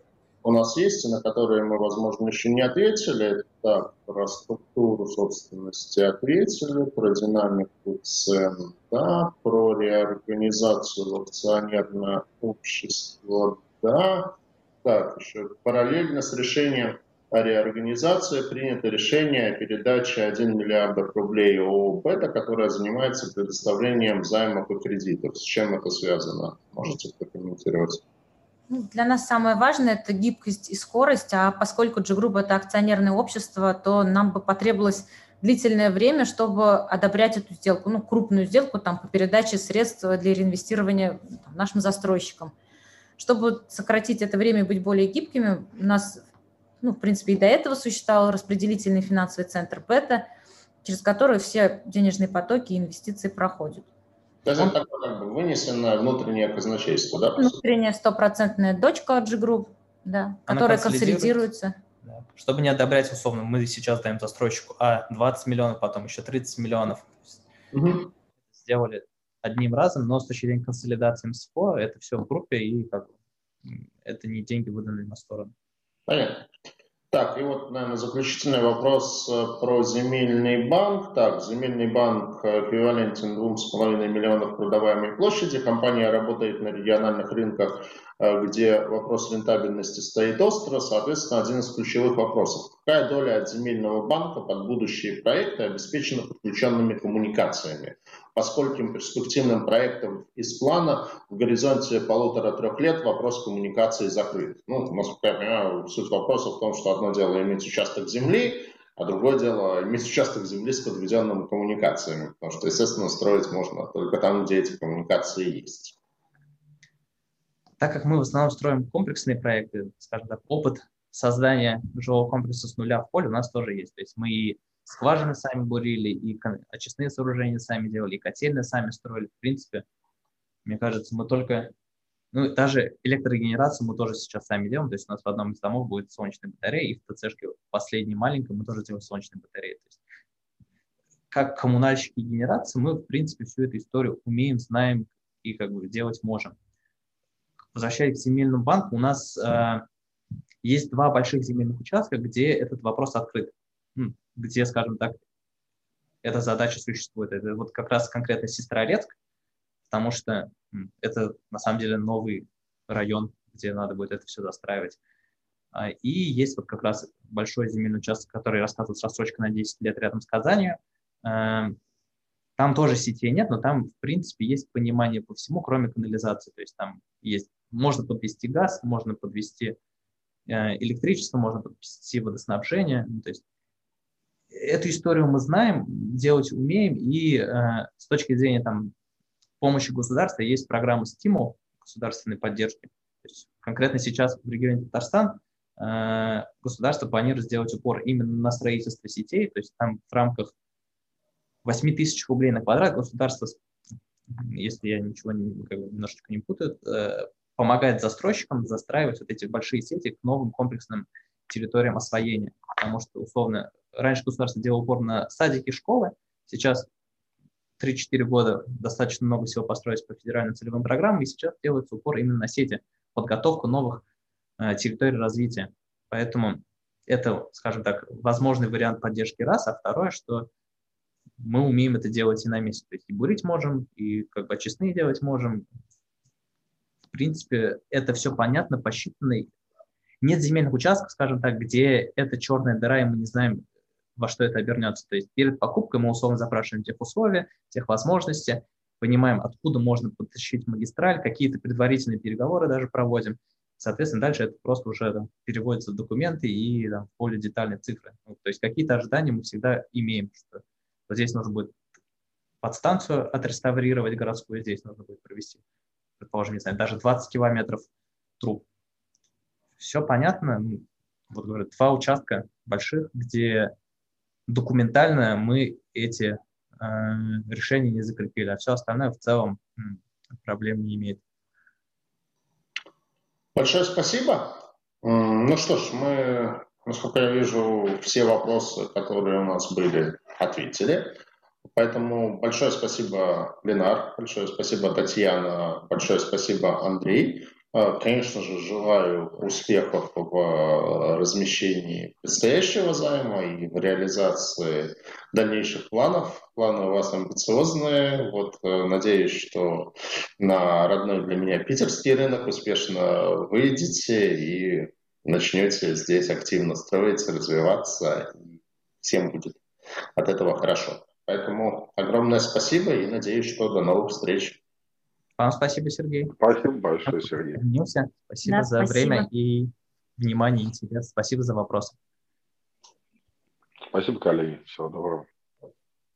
у нас есть, и на которые мы, возможно, еще не ответили. Так, про структуру собственности ответили, про динамику цен, да, про реорганизацию акционерного общества, да. Так, еще параллельно с решением о реорганизации принято решение о передаче 1 миллиард рублей ООО «Бета», которая занимается предоставлением займов и кредитов. С чем это связано? Можете прокомментировать? Ну, для нас самое важное – это гибкость и скорость, а поскольку G-Group – это акционерное общество, то нам бы потребовалось длительное время, чтобы одобрять эту сделку, ну, крупную сделку там, по передаче средств для реинвестирования там, нашим застройщикам. Чтобы сократить это время и быть более гибкими, у нас, ну, в принципе, и до этого существовал распределительный финансовый центр БЕТА, через который все денежные потоки и инвестиции проходят. То есть это такое как бы вынесенное внутреннее казначейство, да? Внутренняя стопроцентная дочка от G-Group, да, которая консолидируется. Да. Чтобы не одобрять, условно, мы сейчас даем застройщику А 20 миллионов, потом еще 30 миллионов. Угу. Сделали одним разом, но с точки зрения консолидации МСФО это все в группе, и как бы, это не деньги, выданные на сторону. Понятно. Так, и вот, наверное, заключительный вопрос э, про земельный банк. Так, земельный банк эквивалентен 2,5 миллионов продаваемой площади. Компания работает на региональных рынках Э, где вопрос рентабельности стоит остро, соответственно, один из ключевых вопросов. Какая доля от земельного банка под будущие проекты обеспечена подключенными коммуникациями? По скольким перспективным проектам из плана в горизонте полутора-трех лет вопрос коммуникации закрыт? Ну, насколько я понимаю, суть вопроса в том, что одно дело иметь участок земли, а другое дело иметь участок земли с подведенными коммуникациями, потому что, естественно, строить можно только там, где эти коммуникации есть. Так как мы в основном строим комплексные проекты, скажем так, опыт создания жилого комплекса с нуля в поле у нас тоже есть. То есть мы и скважины сами бурили, и очистные сооружения сами делали, и котельные сами строили. В принципе, мне кажется, мы только... Ну, даже электрогенерацию мы тоже сейчас сами делаем. То есть у нас в одном из домов будет солнечная батарея, и в ТЦшке последней маленькой мы тоже делаем солнечные батареи. То есть, как коммунальщики генерации мы, в принципе, всю эту историю умеем, знаем и как бы делать можем возвращаясь к земельному банку, у нас э, есть два больших земельных участка, где этот вопрос открыт, где, скажем так, эта задача существует. Это вот как раз конкретно Сестрорецк, потому что это на самом деле новый район, где надо будет это все застраивать. А, и есть вот как раз большой земельный участок, который рассказывает с рассрочкой на 10 лет рядом с Казанью. Эм, там тоже сетей нет, но там, в принципе, есть понимание по всему, кроме канализации. То есть там есть можно подвести газ, можно подвести э, электричество, можно подвести водоснабжение. Ну, то есть эту историю мы знаем, делать умеем, и э, с точки зрения там, помощи государства есть программа стимул государственной поддержки. То есть, конкретно сейчас в регионе Татарстан э, государство планирует сделать упор именно на строительство сетей, то есть там в рамках 8 тысяч рублей на квадрат государство, если я ничего не, как бы, немножечко не путаю, помогает застройщикам застраивать вот эти большие сети к новым комплексным территориям освоения. Потому что, условно, раньше государство делало упор на садики, школы, сейчас 3-4 года достаточно много всего построить по федеральным целевым программам, и сейчас делается упор именно на сети, подготовку новых э, территорий развития. Поэтому это, скажем так, возможный вариант поддержки раз, а второе, что мы умеем это делать и на месте. То есть и бурить можем, и как бы очистные делать можем. Принципе, это все понятно, посчитано. Нет земельных участков, скажем так, где это черная дыра, и мы не знаем, во что это обернется. То есть перед покупкой мы условно запрашиваем тех условия, тех возможностей, понимаем, откуда можно подтащить магистраль, какие-то предварительные переговоры даже проводим. Соответственно, дальше это просто уже там, переводится в документы и там, в более детальные цифры. Ну, то есть какие-то ожидания мы всегда имеем, что вот здесь нужно будет подстанцию отреставрировать городскую, здесь нужно будет провести, предположим, не знаю, даже 20 километров труб. Все понятно. Вот говорю, два участка больших, где документально мы эти э, решения не закрепили, а все остальное в целом проблем не имеет. Большое спасибо. Ну что ж, мы, насколько я вижу, все вопросы, которые у нас были, ответили. Поэтому большое спасибо, Ленар, большое спасибо, Татьяна, большое спасибо, Андрей. А, конечно же, желаю успехов в а, размещении предстоящего займа и в реализации дальнейших планов. Планы у вас амбициозные. Вот, э, надеюсь, что на родной для меня питерский рынок успешно выйдете и начнете здесь активно строиться, развиваться. Всем будет от этого хорошо. Поэтому огромное спасибо и надеюсь, что до новых встреч. Вам спасибо, Сергей. Спасибо большое, Сергей. Спасибо да, за спасибо. время и внимание, интерес. Спасибо за вопросы. Спасибо, коллеги. Всего доброго.